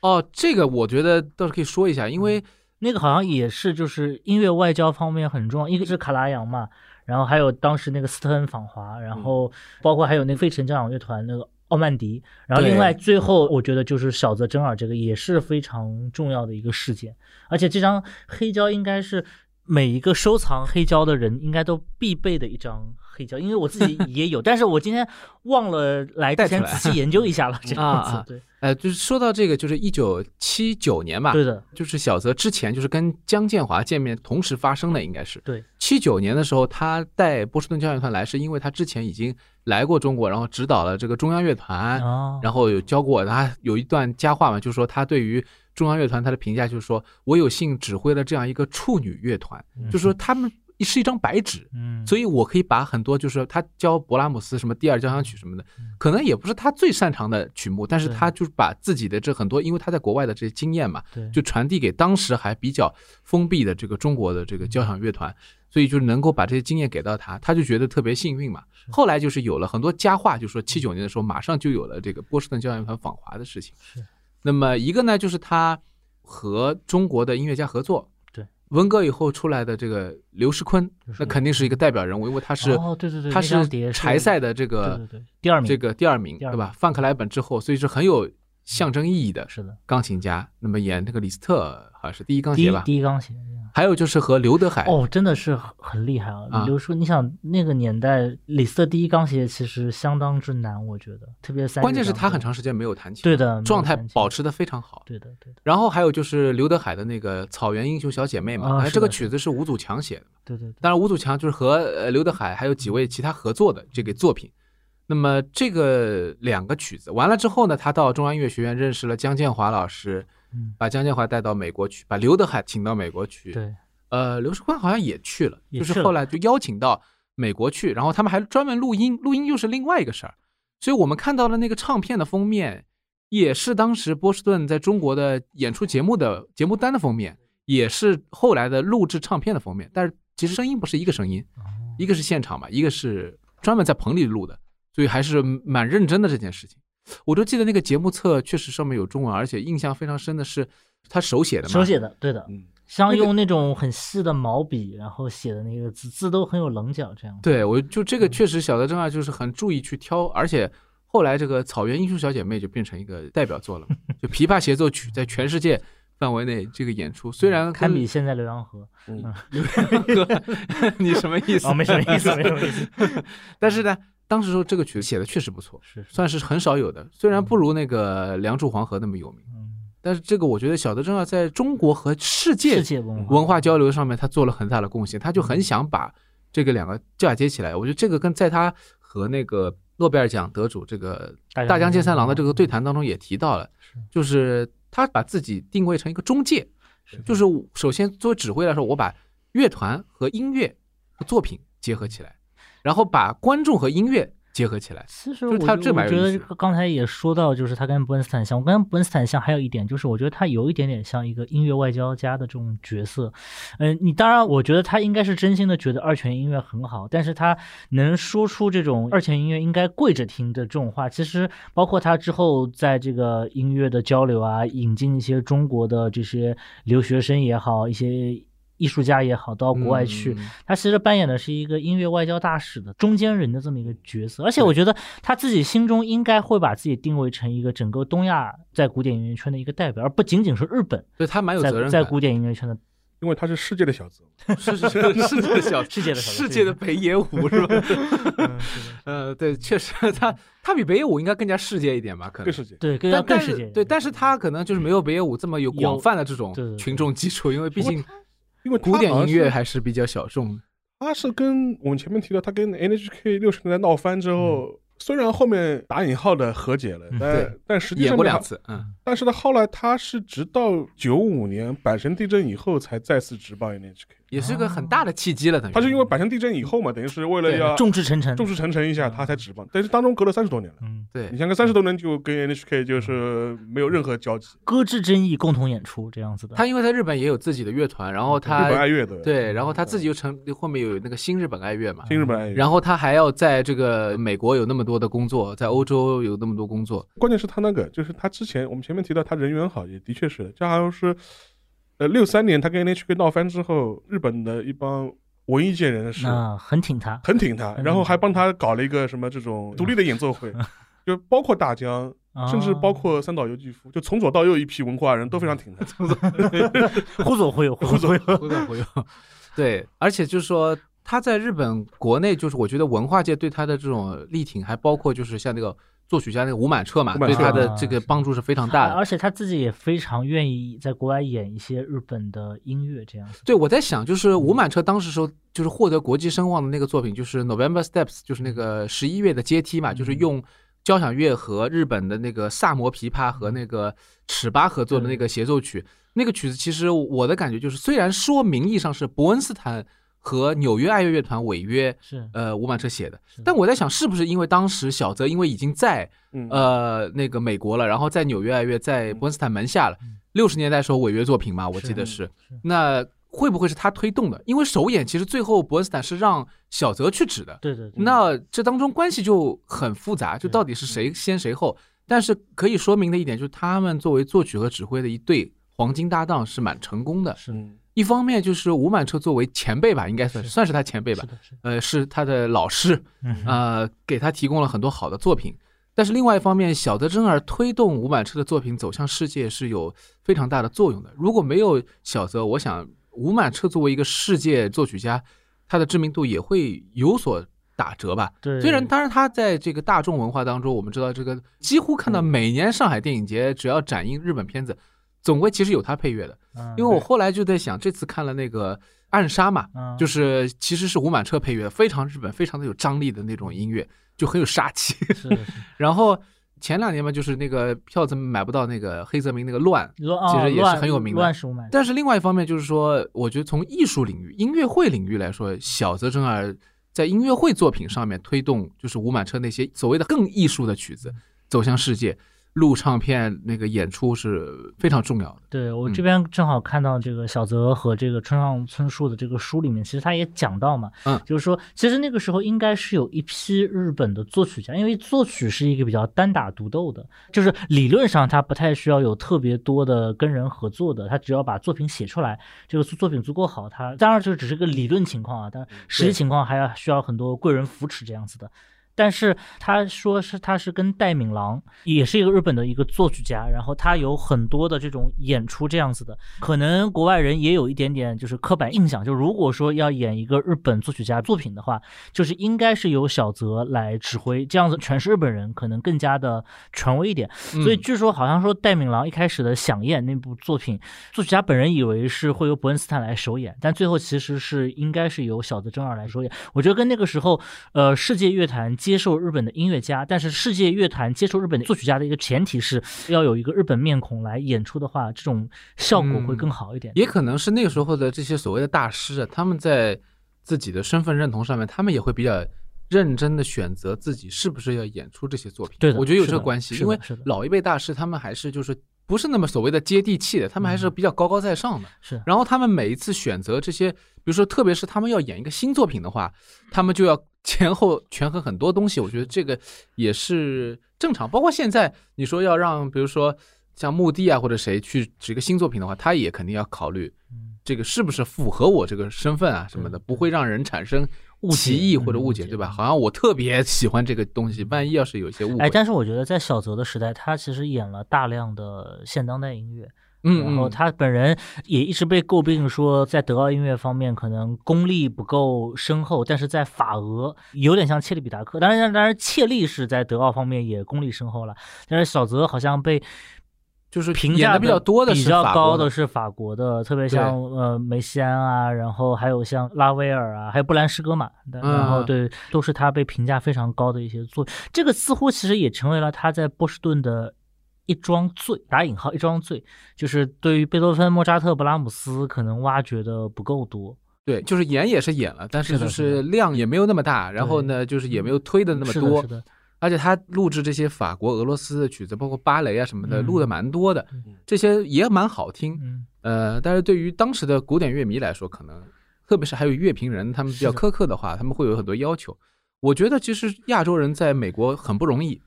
哦，这个我觉得倒是可以说一下，因为那个好像也是就是音乐外交方面很重要，一个是卡拉扬嘛，然后还有当时那个斯特恩访华，然后包括还有那个费城交响乐团那个奥曼迪，然后另外最后我觉得就是小泽征尔这个也是非常重要的一个事件，而且这张黑胶应该是每一个收藏黑胶的人应该都必备的一张黑胶，因为我自己 *laughs* 也有，但是我今天忘了来之前带出来仔细研究一下了，*laughs* 这样子，对呃，就是说到这个，就是一九七九年吧，对的，就是小泽之前就是跟江建华见面同时发生的，应该是。对。七九年的时候，他带波士顿交响乐团来，是因为他之前已经来过中国，然后指导了这个中央乐团，哦，然后有教过，他有一段佳话嘛，就是说他对于中央乐团他的评价就是说我有幸指挥了这样一个处女乐团，就是说他们是一张白纸，嗯，所以我可以把很多就是他教勃拉姆斯什么第二交响曲什么的，嗯可能也不是他最擅长的曲目，但是他就是把自己的这很多，因为他在国外的这些经验嘛，对就传递给当时还比较封闭的这个中国的这个交响乐团，所以就是能够把这些经验给到他，他就觉得特别幸运嘛。后来就是有了很多佳话，就说七九年的时候马上就有了这个波士顿交响乐团访华的事情。是，那么一个呢就是他和中国的音乐家合作。对，文革以后出来的这个刘世坤，那肯定是一个代表人物，因为他是哦，对对对，他是柴赛的这个第二名，这个第二名，对吧？范克莱本之后，所以是很有象征意义的是的，钢琴家。那么演这个李斯特好像是第一钢第一协吧，第一钢琴。还有就是和刘德海，哦，真的是很很厉害啊！啊刘叔，你想那个年代，李斯特第一钢琴其实相当之难，我觉得，特别三。关键是他很长时间没有弹琴，对的状态保持的非常好。对的对的然后还有就是刘德海的那个《草原英雄小姐妹》嘛，这个曲子是吴祖强写的。对对对，当然，吴祖强就是和呃刘德海还有几位其他合作的这个作品。那么这个两个曲子完了之后呢，他到中央音乐学院认识了江建华老师，嗯，把江建华带到美国去，把刘德海请到美国去。，对呃，刘世宽好像也去了，去了就是后来就邀请到美国去，然后他们还专门录音，录音又是另外一个事儿。所以我们看到的那个唱片的封面，也是当时波士顿在中国的演出节目的节目单的封面，也是后来的录制唱片的封面，但是其实声音不是一个声音，哦一个是现场嘛，一个是专门在棚里录的，所以还是蛮认真的这件事情。我都记得那个节目册确实上面有中文，而且印象非常深的是他手写的嘛，手写的，对的，嗯，像用那种很细的毛笔，然后写的那个字，字都很有棱角，这样。对，我就这个确实小德正二就是很注意去挑，而且后来这个《草原英雄小姐妹》就变成一个代表作了，*laughs* 就琵琶协奏曲在全世界范围内这个演出，虽然堪比现在浏阳河。*laughs* 你什么意思？哦，没什么意思，没什么意思。*laughs* 但是呢，当时说这个曲子写的确实不错，是是，算是很少有的，虽然不如那个《梁祝黄河》那么有名，嗯，但是这个我觉得小德正二在中国和世界世界文化交流上面，他做了很大的贡献，他就很想把这个两个嫁接起来。我觉得这个跟在他和那个诺贝尔奖得主这个大大江健三郎的这个对谈，谈当中也提到了是，就是他把自己定位成一个中介，是就是首先作为指挥来说，我把乐团和音乐和作品结合起来，然后把观众和音乐结合起来。其实就是他我觉得刚才也说到，就是他跟伯恩斯坦像，我跟伯恩斯坦像还有一点就是，我觉得他有一点点像一个音乐外交家的这种角色。嗯、你当然，我觉得他应该是真心的觉得二泉音乐很好，但是他能说出这种二泉音乐应该跪着听的这种话，其实包括他之后在这个音乐的交流啊，引进一些中国的这些留学生也好，一些。艺术家也好，到国外去，嗯他其实扮演的是一个音乐外交大使的中间人的这么一个角色，而且我觉得他自己心中应该会把自己定位成一个整个东亚在古典音乐圈的一个代表，而不仅仅是日本对他蛮有责任感。在古典音乐圈的。因为他是世界的小子，*laughs* 是是是世界的小世界的小世界的北野武是吧？嗯，呃，对，确实他他比北野武应该更加世界一点吧？可能更世界。对，更要但但更世界。是对，但是他可能就是没有北野武这么有广泛的这种群众基础，因为毕竟因为古典音乐还是比较小众的。他是跟我们前面提到，他跟 NHK 六十年代闹翻之后，虽然后面打引号的和解了，嗯但但实际上演过两，次，嗯，但是呢，后来他是直到九五年阪神地震以后才再次执棒 NHK。也是个很大的契机了。等于他是因为阪神地震以后嘛，等于是为了要众志成城，众志成城一下，他才止棒。但是当中隔了三十多年了，嗯，对你像个三十多年就跟 NHK 就是没有任何交集。搁置争议，共同演出这样子的。他因为在日本也有自己的乐团，然后他日本爱乐的，对，然后他自己又成后面有那个新日本爱乐嘛，新日本爱乐。然后他还要在这个美国有那么多的工作，在欧洲有那么多工作，关键是他那个，就是他之前我们前面提到他人缘好，也的确是，就好像是，呃，六三年他跟 NHK 闹翻之后，日本的一帮文艺界人士啊很挺他，很挺他，然后还帮他搞了一个什么这种独立的演奏会，*laughs* 就包括大江，甚至包括三岛由纪夫，就从左到右一批文化人都非常挺他。*laughs* *laughs* 忽左忽右，忽左忽右。忽左忽右。对，而且就是说他在日本国内，就是我觉得文化界对他的这种力挺，还包括就是像那个作曲家那个吴满彻嘛，对他的啊这个帮助是非常大的。而且他自己也非常愿意在国外演一些日本的音乐，这样子。对，我在想，就是吴满彻当时时候就是获得国际声望的那个作品，就是 November Steps，就是那个十一月的阶梯嘛，就是用交响乐和日本的那个萨摩琵琶和那个尺八合作的那个协奏曲。那个曲子其实我的感觉就是，虽然说名义上是伯恩斯坦和纽约爱乐乐团违约，是，呃，吴满彻写的，但我在想，是不是因为当时小泽因为已经在嗯，呃那个美国了，然后在纽约爱乐在伯恩斯坦门下了嗯，六十年代时候违约作品嘛，我记得是。那会不会是他推动的？因为首演其实最后伯恩斯坦是让小泽去指的，对对对。那这当中关系就很复杂，就到底是谁先谁后。但是可以说明的一点就是，他们作为作曲和指挥的一对黄金搭档是蛮成功的。是。嗯一方面就是吴满彻作为前辈吧，应该算是算是他前辈吧。呃，是他的老师，嗯呃，给他提供了很多好的作品。但是另外一方面，小泽征尔推动吴满彻的作品走向世界是有非常大的作用的。如果没有小泽，我想吴满彻作为一个世界作曲家，他的知名度也会有所打折吧。对，虽然，当然他在这个大众文化当中，我们知道这个几乎看到每年上海电影节只要展映日本片子，总归其实有他配乐的。嗯因为我后来就在想，这次看了那个《暗杀》嘛，嗯就是其实是吴满彻配乐，非常日本，非常的有张力的那种音乐，就很有杀气。是是 *laughs* 然后前两年嘛，就是那个票子买不到那个黑泽明那个乱，乱其实也是很有名的。但是另外一方面就是说，我觉得从艺术领域、音乐会领域来说，小泽征尔在音乐会作品上面推动，就是吴满彻那些所谓的更艺术的曲子走向世界。录唱片那个演出是非常重要的。对我嗯这边正好看到这个小泽和这个村上春树的这个书里面，其实他也讲到嘛，嗯就是说其实那个时候应该是有一批日本的作曲家，因为作曲是一个比较单打独斗的，就是理论上他不太需要有特别多的跟人合作的，他只要把作品写出来，这个作品足够好，他当然就只是个理论情况啊，但实际情况还要需要很多贵人扶持这样子的。但是他说是他是跟戴敏郎，也是一个日本的一个作曲家，然后他有很多的这种演出这样子的，可能国外人也有一点点就是刻板印象，就如果说要演一个日本作曲家作品的话，就是应该是由小泽来指挥，这样子全是日本人，可能更加的权威一点。所以嗯据说好像说戴敏郎一开始的响宴那部作品，作曲家本人以为是会由伯恩斯坦来首演，但最后其实是应该是由小泽征尔来首演。我觉得跟那个时候，呃，世界乐坛接受日本的音乐家，但是世界乐坛接受日本的作曲家的一个前提是要有一个日本面孔来演出的话，这种效果会更好一点。也可能是那个时候的这些所谓的大师啊，他们在自己的身份认同上面，他们也会比较认真的选择自己是不是要演出这些作品。对我觉得有这个关系，因为老一辈大师他们还是就是不是那么所谓的接地气的，他们还是比较高高在上的。是然后他们每一次选择这些，比如说特别是他们要演一个新作品的话，他们就要前后权衡很多东西。我觉得这个也是正常。包括现在你说要让，比如说像墓地啊或者谁去指一个新作品的话，他也肯定要考虑嗯这个是不是符合我这个身份啊什么的，不会让人产生歧义或者误解，对吧？好像我特别喜欢这个东西，万一要是有一些误哎，会，但是我觉得在小泽的时代，他其实演了大量的现当代音乐，嗯，然后嗯他本人也一直被诟病说，在德奥音乐方面可能功力不够深厚，但是在法俄有点像切利比达克。当然，当然切利是在德奥方面也功力深厚了，但是小泽好像被就是评价比较多的比较高的是法国的，特别像呃梅西安啊，然后还有像拉威尔啊，还有布兰诗歌嘛，嗯然后对，都是他被评价非常高的一些作品。这个似乎其实也成为了他在波士顿的。一桩罪，打引号一桩罪，就是对于贝多芬、莫扎特、布拉姆斯可能挖掘的不够多。对，就是演也是演了，但是就是量也没有那么大，然后呢，就是也没有推的那么是的多是，的，而且他录制这些法国、俄罗斯的曲子，包括芭蕾啊什么的，嗯录的蛮多的嗯，这些也蛮好听。嗯，呃，但是对于当时的古典乐迷来说，可能特别是还有乐评人，他们比较苛刻的话，他们会有很多要求。我觉得其实亚洲人在美国很不容易，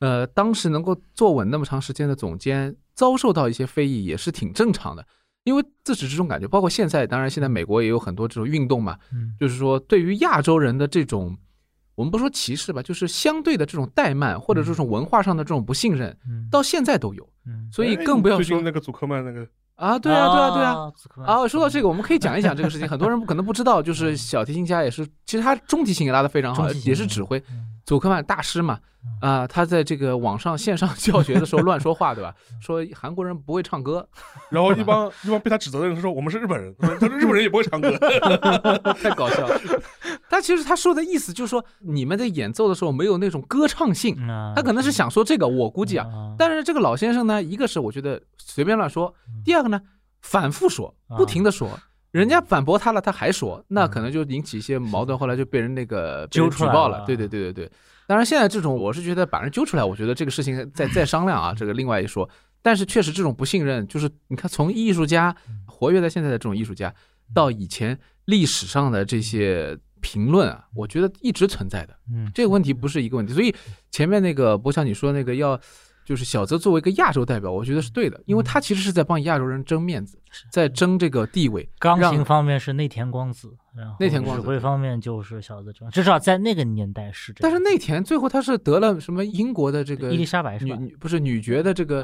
呃，当时能够坐稳那么长时间的总监，遭受到一些非议也是挺正常的。因为自始至终感觉，包括现在，当然现在美国也有很多这种运动嘛，嗯就是说对于亚洲人的这种，我们不说歧视吧，就是相对的这种怠慢或者这种文化上的这种不信任，嗯，到现在都有，嗯，所以哎更不要说最近那个祖克曼那个，啊，对啊，对啊，对啊。啊，说到这个，我们可以讲一讲这个事情。很多人可能不知道，就是小提琴家也是，其实他中提琴也拉得非常好，也是指挥。嗯祖克曼大师嘛，啊，他在这个网上线上 *laughs* 教学的时候乱说话，对吧？说韩国人不会唱歌，*laughs* 然后一帮一帮被他指责的人说我们是日本人，他说日本人也不会唱歌，*laughs* 太搞笑了。他其实他说的意思就是说，你们在演奏的时候没有那种歌唱性，他可能是想说这个，我估计啊。啊但是这个老先生呢，一个是我觉得随便乱说，第二个呢，反复说，啊不停的说。人家反驳他了，他还说，那可能就引起一些矛盾，后来就被人那个 *laughs* 被人揪出来了举报了。对对对对对。当然，现在这种我是觉得把人揪出来，我觉得这个事情再再商量啊，这个另外一说。但是确实这种不信任，就是你看从艺术家活跃在现在的这种艺术家，到以前历史上的这些评论啊，我觉得一直存在的。嗯，这个问题不是一个问题，所以前面那个博强你说那个要，就是小泽作为一个亚洲代表，我觉得是对的，因为他其实是在帮亚洲人争面子，在争这个地位。钢让琴方面是内田光子，然后内田光子指挥方面就是小泽征，至少在那个年代是这样。但是内田最后他是得了什么英国的这个伊丽莎白是吧？女女不是女爵的这个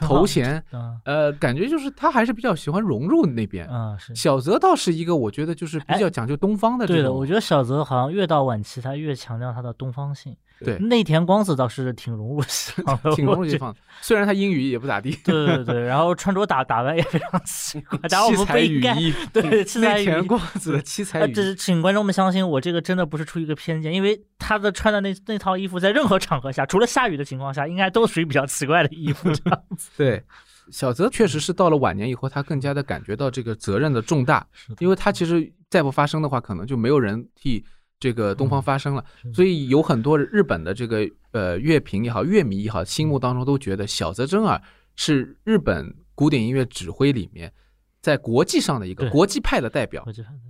头衔，嗯呃，感觉就是他还是比较喜欢融入那边。嗯是。小泽倒是一个我觉得就是比较讲究东方的这对的，我觉得小泽好像越到晚期，他越强调他的东方性。对内田光子倒是挺融入西方的，*laughs* 挺融入。西方。虽然他英语也不咋地，对对对，然后穿着打打扮也非常奇 *laughs* 怪，然后我们不七彩羽应该衣，对七彩羽田光子的七彩啊，羽衣。这是请观众们相信我，这个真的不是出于一个偏见，因为他的穿的那那套衣服，在任何场合下，除了下雨的情况下，应该都属于比较奇怪的衣服。这样子 *laughs* 对，小泽确实是到了晚年以后，他更加的感觉到这个责任的重大，因为他其实再不发声的话，可能就没有人替这个东方发声了。所以有很多日本的这个呃乐评也好，乐迷也好，心目当中都觉得小泽征尔是日本古典音乐指挥里面在国际上的一个国际派的代表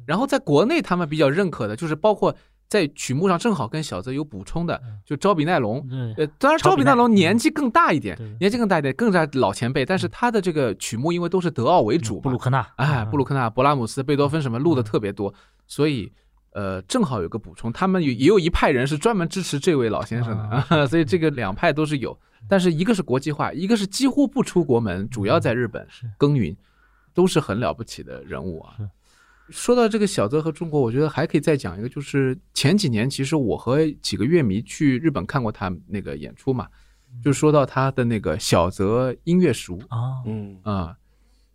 然后在国内他们比较认可的就是包括在曲目上正好跟小泽有补充的嗯，就招比奈隆。对呃，当然，超比奈招比奈隆嗯年纪更大一点年纪更大一点，更加老前辈。但是他的这个曲目因为都是德奥为主，布鲁克纳，哎，嗯布鲁克纳、勃拉姆斯、贝多芬什么录的嗯特别多，所以呃，正好有个补充。他们有也有一派人是专门支持这位老先生的，啊、*laughs* 所以这个两派都是有。但是一个是国际化，一个是几乎不出国门，主要在日本耕耘，都是很了不起的人物啊。说到这个小泽和中国，我觉得还可以再讲一个，就是前几年其实我和几个乐迷去日本看过他那个演出嘛，就说到他的那个小泽音乐塾啊，嗯，啊、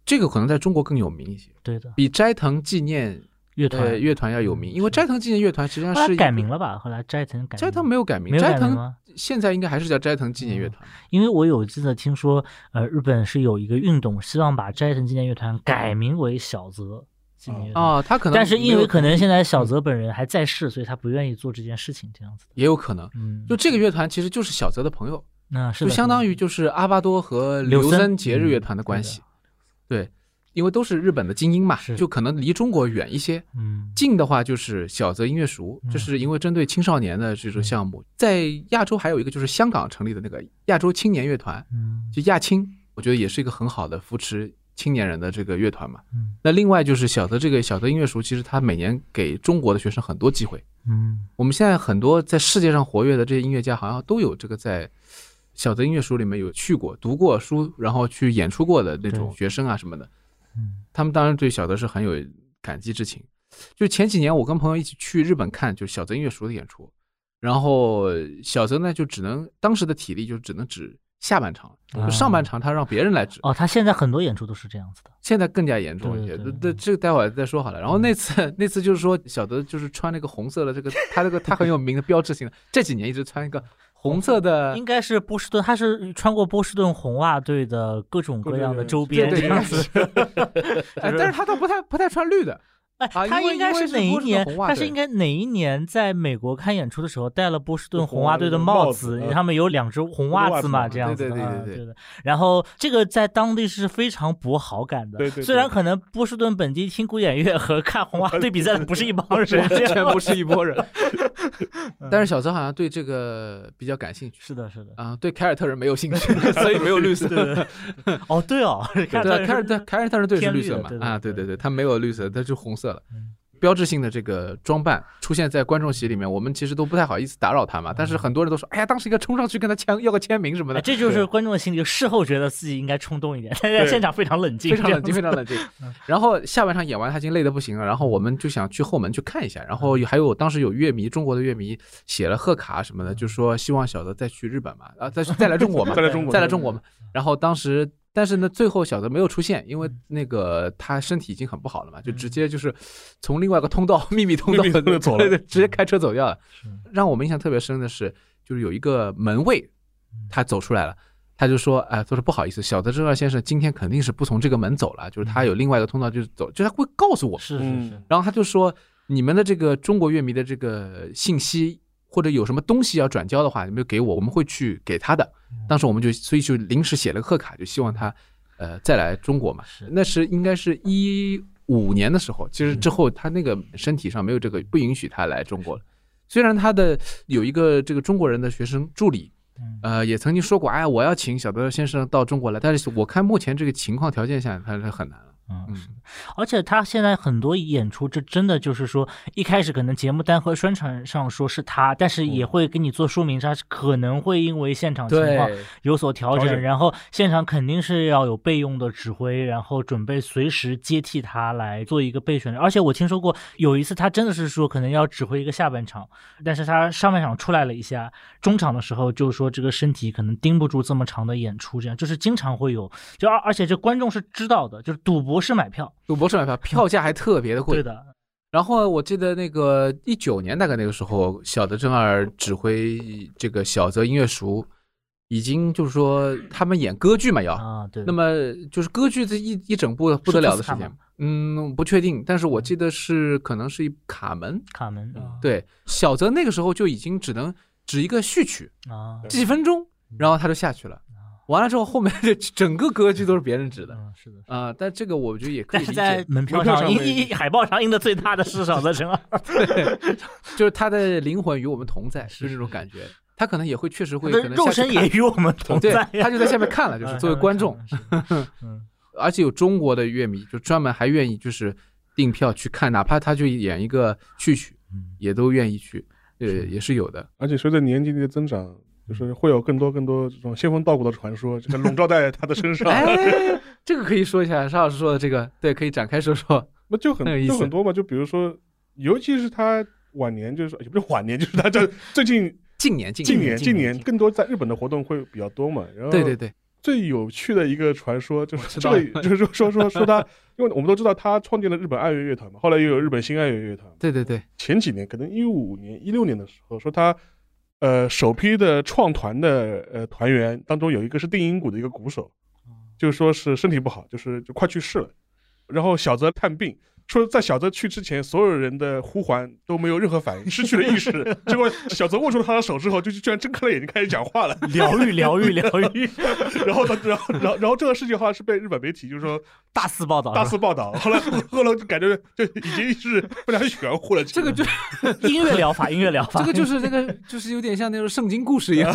这个可能在中国更有名一些，对的，比斋藤纪念乐团呃乐团要有名，因为斋藤纪念乐团实际上是改名了吧？后来斋藤改名斋藤没有改名，斋藤？现在应该还是叫斋藤纪念乐团。因为我有记得听说，呃，日本是有一个运动，希望把斋藤纪念乐团改名为小泽纪念乐团。啊，他可能但是因为可能现在小泽本人还在世，所以他不愿意做这件事情，这样子。也有可能，嗯，就这个乐团其实就是小泽的朋友，那是就相当于就是阿巴多和刘森节日乐嗯团的关系。对，因为都是日本的精英嘛，就可能离中国远一些。嗯近的话就是小泽音乐塾，嗯这是因为针对青少年的这种项目。在亚洲还有一个就是香港成立的那个亚洲青年乐团，嗯就亚青，我觉得也是一个很好的扶持青年人的这个乐团嘛。嗯那另外就是小泽这个小泽音乐塾，其实他每年给中国的学生很多机会。嗯我们现在很多在世界上活跃的这些音乐家，好像都有这个在小泽音乐塾里面有去过、读过书，然后去演出过的那种学生啊什么的。嗯他们当然对小泽是很有感激之情。就前几年我跟朋友一起去日本看，就小泽音乐塾的演出，然后小泽呢就只能当时的体力就只能指下半场，就上半场他让别人来指。哦，他现在很多演出都是这样子的。现在更加严重一些，对这个待会儿再说好了。然后那次那次就是说小泽就是穿那个红色的这个，他这个他很有名的标志性的，这几年一直穿一个红色的应该是波士顿，他是穿过波士顿红袜队的各种各样的周边这样子。*laughs* 哎，但是他倒不太不太穿绿的，哎，他应该是哪一年他是应该哪一年在美国看演出的时候戴了波士顿红袜队的帽子？他们有两只红袜子嘛，子这样子的。对对对对对啊对的。然后这个在当地是非常博好感的。对对对虽然可能波士顿本地听古典乐和看红袜队比赛的不是一帮人，完全不是一拨人。但是小泽好像对这个比较感兴趣是的，是的。啊，对凯尔特人没有兴趣，*laughs* 所以没有绿色。*laughs* 对哦，对哦，*laughs* 凯尔特凯尔特人队是偏绿色嘛啊，对对对对，他没有绿色，他是红色了嗯。标志性的这个装扮出现在观众席里面，我们其实都不太好意思打扰他嘛。但是很多人都说，哎呀，当时应该冲上去跟他签要个签名什么哎，的，这就是观众的心理，事后觉得自己应该冲动一点，但 *laughs* 在现场非常冷静，非常冷静，非常冷静。*laughs* 然后下半场演完，他已经累得不行了，然后我们就想去后门去看一下。然后还有当时有乐迷，中国的乐迷写了贺卡什么的，就说希望小泽再去日本嘛，啊，再再来中国嘛，*laughs* 再来中国，再来中国嘛。然后当时，但是呢，最后小泽没有出现，因为那个他身体已经很不好了嘛，就直接就是从另外一个 *laughs* 通道秘密通道走了对对，直接开车走掉了。让我们印象特别深的是，就是有一个门卫，他走出来了。他就说：“哎，他说不好意思，小泽正二先生今天肯定是不从这个门走了，就是他有另外一个通道，就是走，就他会告诉我。是是嗯是，然后他就说，你们的这个中国乐迷的这个信息或者有什么东西要转交的话，你们就给我，我们会去给他的。当时我们就所以就临时写了个贺卡，就希望他呃再来中国嘛是。那是应该是一五年的时候，其实之后他那个身体上没有这个不允许他来中国了。虽然他的有一个这个中国人的学生助理，嗯呃，也曾经说过，哎，我要请小德先生到中国来，但是我看目前这个情况条件下，他是很难了。嗯。嗯，而且他现在很多演出，这真的就是说，一开始可能节目单和宣传上说是他，但是也会给你做说明，他是可能会因为现场情况有所调整，然后现场肯定是要有备用的指挥，然后准备随时接替他来做一个备选的。而且我听说过有一次，他真的是说可能要指挥一个下半场，但是他上半场出来了一下，中场的时候就说这个身体可能盯不住这么长的演出，这样就是经常会有，就而而且这观众是知道的，就是赌博是买票，赌博士买票，票价还特别的贵。对的，然后我记得那个一九年大概那个时候，小泽征尔指挥这个小泽音乐塾，已经就是说他们演歌剧嘛要，啊，对。那么就是歌剧这一一整部不得了的事情。嗯，不确定，但是我记得是可能是一卡门，卡门啊，对，小泽那个时候就已经只能指一个序曲啊，几分钟，然后他就下去了，完了之后后面这整个歌剧都是别人指的嗯，是的。啊、但这个我觉得也可以理但在，门票上印上面印海报上印的最大的是小泽征尔，就是他的灵魂与我们同在，是这种感觉。他可能也会确实会可能下去看身也与我们同在对。，他就在下面看了，就是嗯作为观众，，*laughs* 嗯，而且有中国的乐迷就专门还愿意就是订票去看，哪怕他就演一个序曲，嗯也都愿意去，呃，也是有的。而且随着年纪的增长，就是会有更多更多这种仙风道骨的传说，这个笼罩在他的身上。哎，这个可以说一下，沙老师说的这个，对，可以展开说说。那就很就很多嘛，就比如说，尤其是他晚年，就是也不是晚年，就是他这 *laughs* 最近近年，近近年，近年近年更多在日本的活动会比较多嘛。然后对对对，最有趣的一个传说就是这个，就是说 *laughs* 说说说他，因为我们都知道他创建了日本爱乐乐团嘛，后来又有日本新爱乐乐团。对对对，前几年可能一五年、一六年的时候，说他呃首批的创团的呃团员当中有一个是定音鼓的一个鼓手，就是说是身体不好，就是就快去世了。然后小泽探病，说在小泽去之前，所有人的呼唤都没有任何反应，失去了意识。*laughs* 结果小泽握住了他的手之后，就居然睁开了眼睛开始讲话了。疗愈 *laughs* 疗愈疗愈，然后他，然后，然后，然后这个事情好像是被日本媒体就是说大肆报道，大肆报道。后来，*laughs* 后来就感觉就已经是非常玄乎了。这个就音乐疗法，音乐疗法，这个就是那个就是有点像那种圣经故事一样，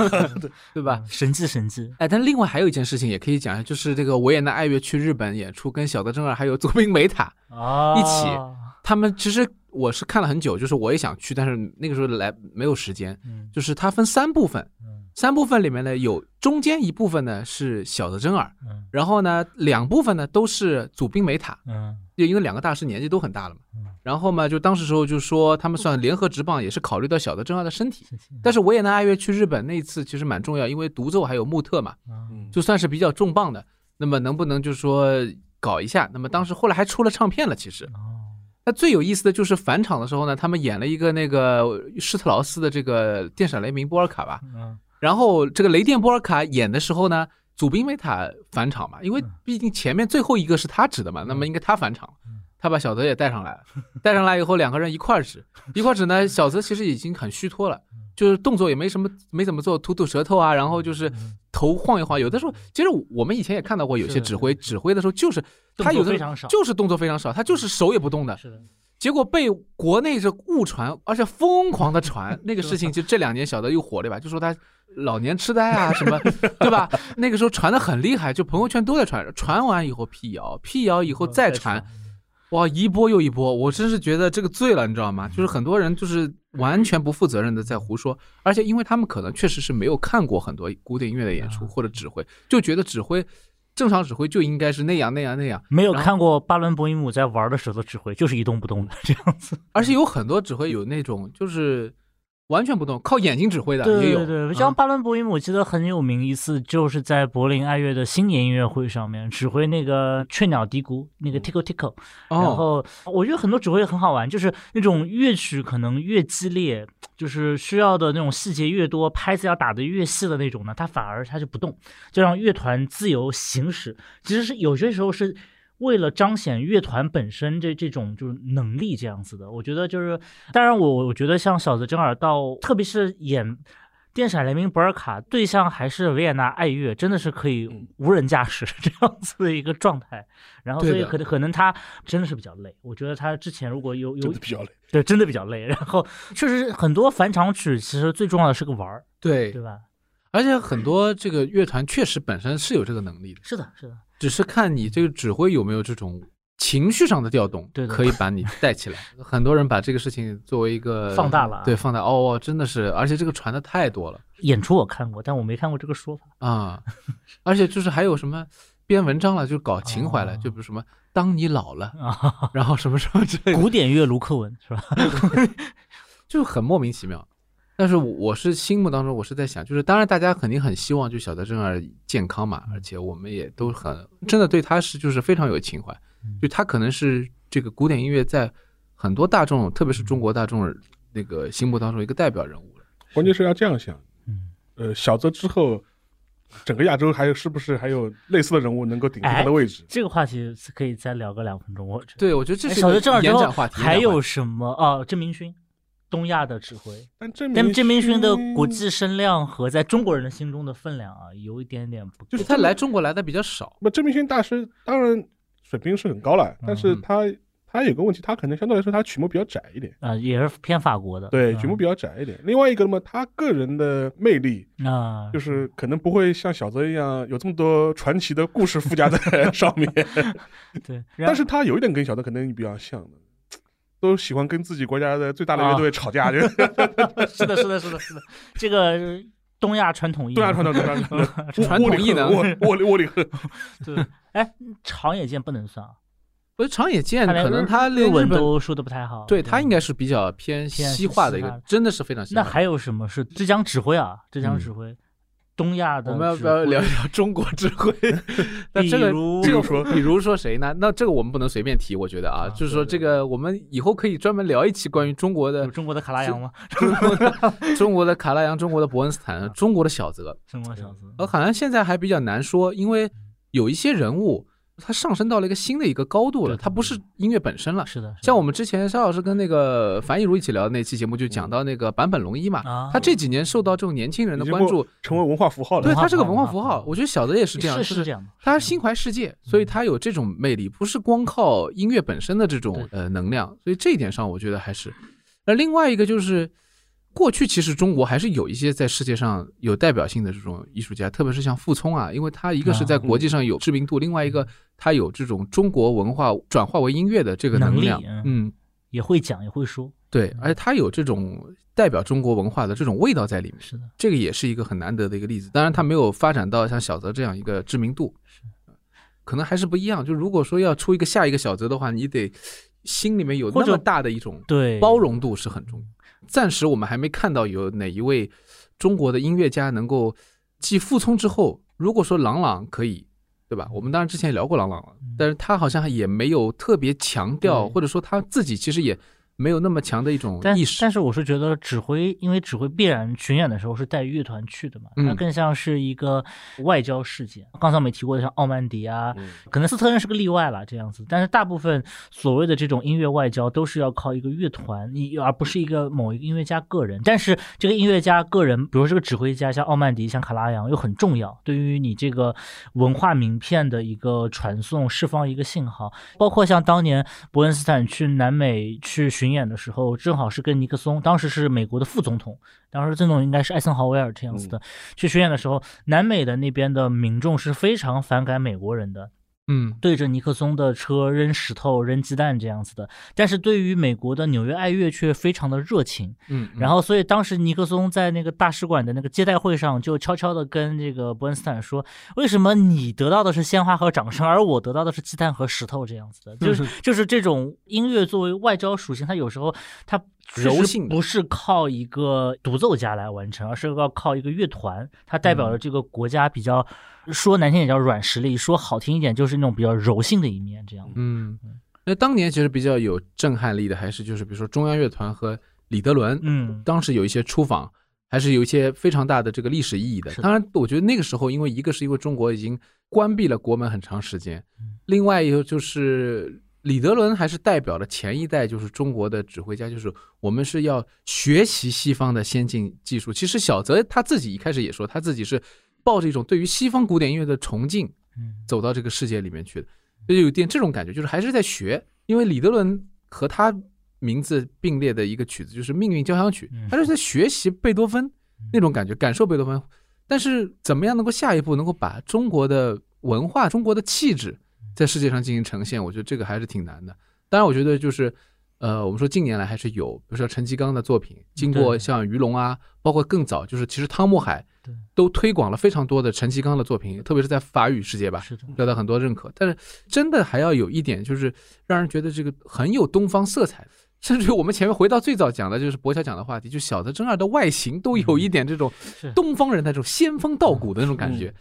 对吧？神迹神迹，哎，但另外还有一件事情也可以讲一下，就是这个维也纳爱乐去日本演出，跟小泽征尔还有佐兵美塔啊，一起他们其实我是看了很久，就是我也想去，但是那个时候来没有时间。嗯就是它分三部分，嗯三部分里面呢有中间一部分呢是小泽征尔，嗯然后呢两部分呢都是祖宾梅塔，嗯就因为两个大师年纪都很大了嘛嗯。然后嘛，就当时时候就说他们算联合执棒，也是考虑到小泽征尔的身体。但是维也纳爱乐去日本那一次其实蛮重要，因为独奏还有穆特嘛，嗯就算是比较重磅的。那么能不能就是说搞一下？那么当时后来还出了唱片了，其实。哦。那最有意思的就是返场的时候呢，他们演了一个那个施特劳斯的这个电闪雷鸣波尔卡吧，嗯。然后这个雷电波尔卡演的时候呢，祖宾梅塔返场嘛，因为嗯。毕竟前面最后一个是他指的嘛，那么应该他返场嗯。他把小泽也带上来了，带上来以后两个人一块儿指，一块儿指呢，小泽其实已经很虚脱了，就是动作也没什么，没怎么做，吐吐舌头啊，然后就是头晃一晃。有的时候，其实我们以前也看到过有些指挥指挥的时候，就是他有的作非常少就是动作非常少，他就是手也不动的。是的，结果被国内这误传，而且疯狂的传那个事情，就这两年小的又火了吧，就说他老年痴呆啊什么，对吧？那个时候传的很厉害，就朋友圈都在传，传完以后辟谣，辟谣以后再传，哇，一波又一波，我真是觉得这个醉了，你知道吗？就是很多人就是完全不负责任的在胡说，而且因为他们可能确实是没有看过很多古典音乐的演出或者指挥，就觉得指挥正常指挥就应该是那样那样那样，没有看过巴伦博伊姆在玩的时候的指挥，就是一动不动的这样子。而且有很多指挥有那种就是完全不动，靠眼睛指挥的也有。对对对，像啊巴伦博伊姆，我记得很有名一次，就是在柏林爱乐的新年音乐会上面指挥那个雀鸟嘀咕那个 tickle tickle，然哦，后我觉得很多指挥很好玩，就是那种乐曲可能越激烈，就是需要的那种细节越多，拍子要打得越细的那种呢，它反而它就不动，就让乐团自由行驶。其实是有些时候是为了彰显乐团本身这这种就是能力这样子的。我觉得就是，当然我我觉得像小泽征尔到，特别是演。电闪雷鸣博尔卡对象还是维也纳爱乐，真的是可以嗯无人驾驶这样子的一个状态。然后，所以可能可能他真的是比较累。我觉得他之前如果有有真的比较累。对，真的比较累。然后确实很多返场曲，其实最重要的是个玩儿，对对，吧？而且很多这个乐团确实本身是有这个能力的，是的，是的，只是看你这个指挥有没有这种情绪上的调动，对的可以把你带起来。*laughs* 很多人把这个事情作为一个放大了啊对，放大哦，哦真的是，而且这个传的太多了演出我看过，但我没看过这个说法。啊，而且就是还有什么编文章了，就搞情怀了，哦就比如什么当你老了，啊，*laughs* 然后什么什么之类的，古典乐卢克文是吧？*laughs* 就很莫名其妙。但是我是心目当中，我是在想，就是当然大家肯定很希望就小泽征尔健康嘛，而且我们也都很真的对他是就是非常有情怀，就他可能是这个古典音乐在很多大众，特别是中国大众那个心目当中一个代表人物了。关键是要这样想，嗯，呃，小泽之后，整个亚洲还有是不是还有类似的人物能够顶替他哎的位置？这个话题是可以再聊个两分钟，我觉得。对，我觉得这哎是延展话题。还有什么？啊，郑明勋，东亚的指挥。但郑但郑明勋的国际声量和在中国人的心中的分量啊，有一点点不够。就是他来中国来的比较少，那郑明勋大师当然水平是很高了，但是嗯他他有个问题，他可能相对来说他曲目比较窄一点，啊、也是偏法国的。对，嗯曲目比较窄一点。另外一个呢，他个人的魅力啊，就是可能不会像小泽一样有这么多传奇的故事附加在上面，*laughs* 对，但是他有一点跟小泽可能比较像的。都喜欢跟自己国家的最大的乐啊队吵架，就 *laughs* 是的，是的，是的，是的，这个东亚传统艺，东亚传统，东亚传统，传统艺能窝窝里窝里恨，对，*laughs* 哎，长野健不能算啊，我觉得长野健可能他日文都说的不太好。对他应该是比较偏偏西化的一个真的是非常西化。那还有什么是浙江指挥啊？浙江嗯指挥，东亚的我们要不要聊一聊中国智慧？那这个比如说比如说谁呢？那这个我们不能随便提，我觉得啊，啊就是说这个我们以后可以专门聊一期关于中国的中国的卡拉扬吗？中国的中国的卡拉扬、中国的伯恩斯坦、中国的小泽。中国小泽，呃，好像现在还比较难说，因为有一些人物他上升到了一个新的一个高度了，对对他不是音乐本身了。是的，像我们之前肖老师跟那个樊亦茹一起聊的那期节目，就讲到那个坂本龙一嘛，啊，他这几年受到这种年轻人的关注，成为文化符号了。对他是个文化符号。我觉得小泽也是这样，是是这样的，他心怀世界，所以他有这种魅力，不是光靠音乐本身的这种呃能量。所以这一点上，我觉得还是。那另外一个就是，过去其实中国还是有一些在世界上有代表性的这种艺术家，特别是像傅聪啊，因为他一个是在啊国际上有知名度，另外一个他有这种中国文化转化为音乐的这个能力量。嗯嗯，也会讲，也会说，对，而且他有这种代表中国文化的这种味道在里面。是的，这个也是一个很难得的一个例子。当然，他没有发展到像小泽这样一个知名度，是可能还是不一样。就如果说要出一个下一个小泽的话，你得心里面有那么大的一种对，包容度是很重要。暂时我们还没看到有哪一位中国的音乐家能够继傅聪之后，如果说郎朗可以。对吧？我们当然之前也聊过郎朗了，但是他好像也没有特别强调，或者说他自己其实也没有那么强的一种意识。但是我是觉得指挥，因为指挥必然巡演的时候是带乐团去的嘛，它嗯更像是一个外交事件。刚才我们提过的，像奥曼迪啊，嗯可能斯特恩是个例外了这样子，但是大部分所谓的这种音乐外交都是要靠一个乐团，你而不是一个某一个音乐家个人。但是这个音乐家个人，比如这个指挥家，像奥曼迪、像卡拉扬，又很重要，对于你这个文化名片的一个传送，释放一个信号。包括像当年伯恩斯坦去南美去巡演的时候，正好是跟尼克松，当时是美国的副总统，当时总统应该是艾森豪威尔这样子的，去巡演的时候，南美的那边的民众是非常反感美国人的。嗯对着尼克松的车扔石头、扔鸡蛋这样子的，但是对于美国的纽约爱乐却非常的热情。嗯，然后，所以当时尼克松在那个大使馆的那个接待会上，就悄悄的跟这个伯恩斯坦说：“为什么你得到的是鲜花和掌声，而我得到的是鸡蛋和石头这样子的？”就是 *laughs* 就是这种音乐作为外交属性，它有时候它柔性不是靠一个独奏家来完成，而是要靠一个乐团，它代表了这个国家比较。说难听点叫软实力，说好听一点就是那种比较柔性的一面，这样。嗯，那当年其实比较有震撼力的，还是就是比如说中央乐团和李德伦，嗯，当时有一些出访，还是有一些非常大的这个历史意义的。当然，我觉得那个时候，因为一个是因为中国已经关闭了国门很长时间，嗯另外一个就是李德伦还是代表了前一代就是中国的指挥家，就是我们是要学习西方的先进技术。其实小泽他自己一开始也说，他自己是抱着一种对于西方古典音乐的崇敬，嗯走到这个世界里面去的，就有点这种感觉，就是还是在学。因为李德伦和他名字并列的一个曲子就是《命运交响曲》嗯，他是在学习贝多芬那种感觉，感受贝多芬。但是怎么样能够下一步能够把中国的文化、中国的气质在世界上进行呈现？我觉得这个还是挺难的。当然，我觉得就是。呃，我们说近年来还是有，比如说陈其刚的作品，经过像于龙啊，包括更早，就是其实汤姆海对都推广了非常多的陈其刚的作品，特别是在法语世界吧，得到很多认可。但是真的还要有一点，就是让人觉得这个很有东方色彩。甚至于我们前面回到最早讲的，就是博乔讲的话题，就小泽征二的外形都有一点这种东方人的这种仙风道骨的那种感觉。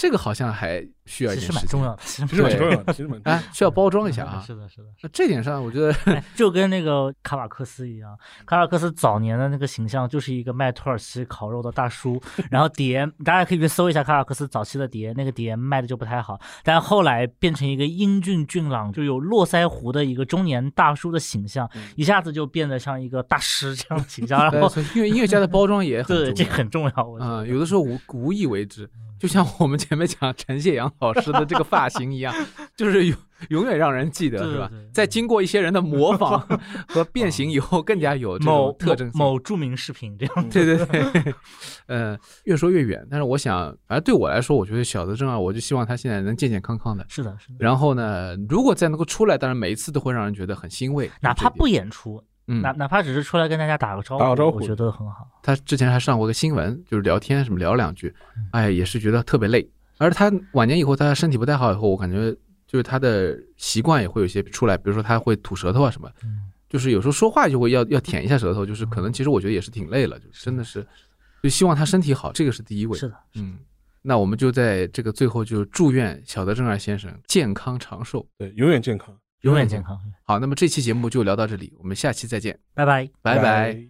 这个好像还需要一其点时间实蛮重要的，其实蛮重要的，其实蛮重要啊，需要包装一下啊。是的，是的，那这点上，我觉得哎就跟那个卡瓦克斯一样，卡瓦克斯早年的那个形象就是一个卖土耳其烤肉的大叔，然后碟大家可以去搜一下卡瓦克斯早期的碟，那个碟卖的就不太好，但后来变成一个英俊俊朗，就有络腮胡的一个中年大叔的形象，嗯一下子就变得像一个大师这样的形象，然呃后因为音乐家的包装也很对这重要很重要，我觉啊、得有的时候无无意为之，就像我们前面讲陈谢阳老师的这个发型一样，就是永永远让人记得，是吧？在经过一些人的模仿和变形以后，更加有这某种特征性。某某著名视频这样，对对对，*laughs* 呃，越说越远。但是我想，反正对我来说，我觉得小泽征二，我就希望他现在能健健康康的。是的，是的，然后呢，如果再能够出来，当然每一次都会让人觉得很欣慰。哪怕不演出，嗯哪，哪怕只是出来跟大家打个招呼，打个招呼我觉得很好。他之前还上过个新闻，就是聊天什么聊两句，嗯哎，也是觉得特别累。而他晚年以后，他身体不太好以后，我感觉就是他的习惯也会有些出来，比如说他会吐舌头啊什么，嗯就是有时候说话就会要要舔一下舌头，就是可能其实我觉得也是挺累了，就真的是，就希望他身体好，这个是第一位。是的，嗯，那我们就在这个最后就祝愿小德正二先生健康长寿。对，永远健康，永远健康。好，那么这期节目就聊到这里，我们下期再见，拜拜。拜拜。拜